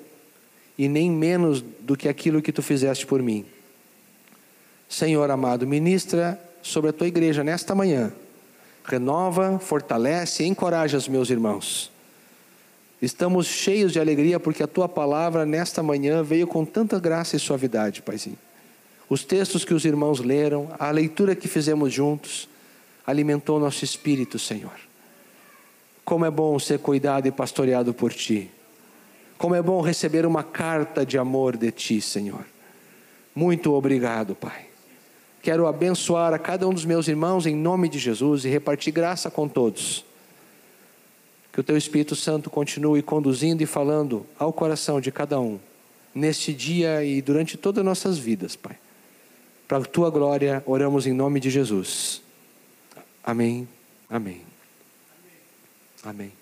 e nem menos do que aquilo que tu fizeste por mim. Senhor amado, ministra sobre a tua igreja nesta manhã. Renova, fortalece e encoraja os meus irmãos. Estamos cheios de alegria porque a tua palavra nesta manhã veio com tanta graça e suavidade, Paizinho. Os textos que os irmãos leram, a leitura que fizemos juntos, alimentou nosso espírito, Senhor. Como é bom ser cuidado e pastoreado por ti. Como é bom receber uma carta de amor de Ti, Senhor. Muito obrigado, Pai. Quero abençoar a cada um dos meus irmãos em nome de Jesus e repartir graça com todos. Que o Teu Espírito Santo continue conduzindo e falando ao coração de cada um, neste dia e durante todas as nossas vidas, Pai. Para a Tua glória, oramos em nome de Jesus. Amém. Amém. Amém.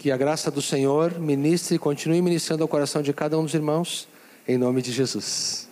Que a graça do Senhor ministre e continue ministrando ao coração de cada um dos irmãos, em nome de Jesus.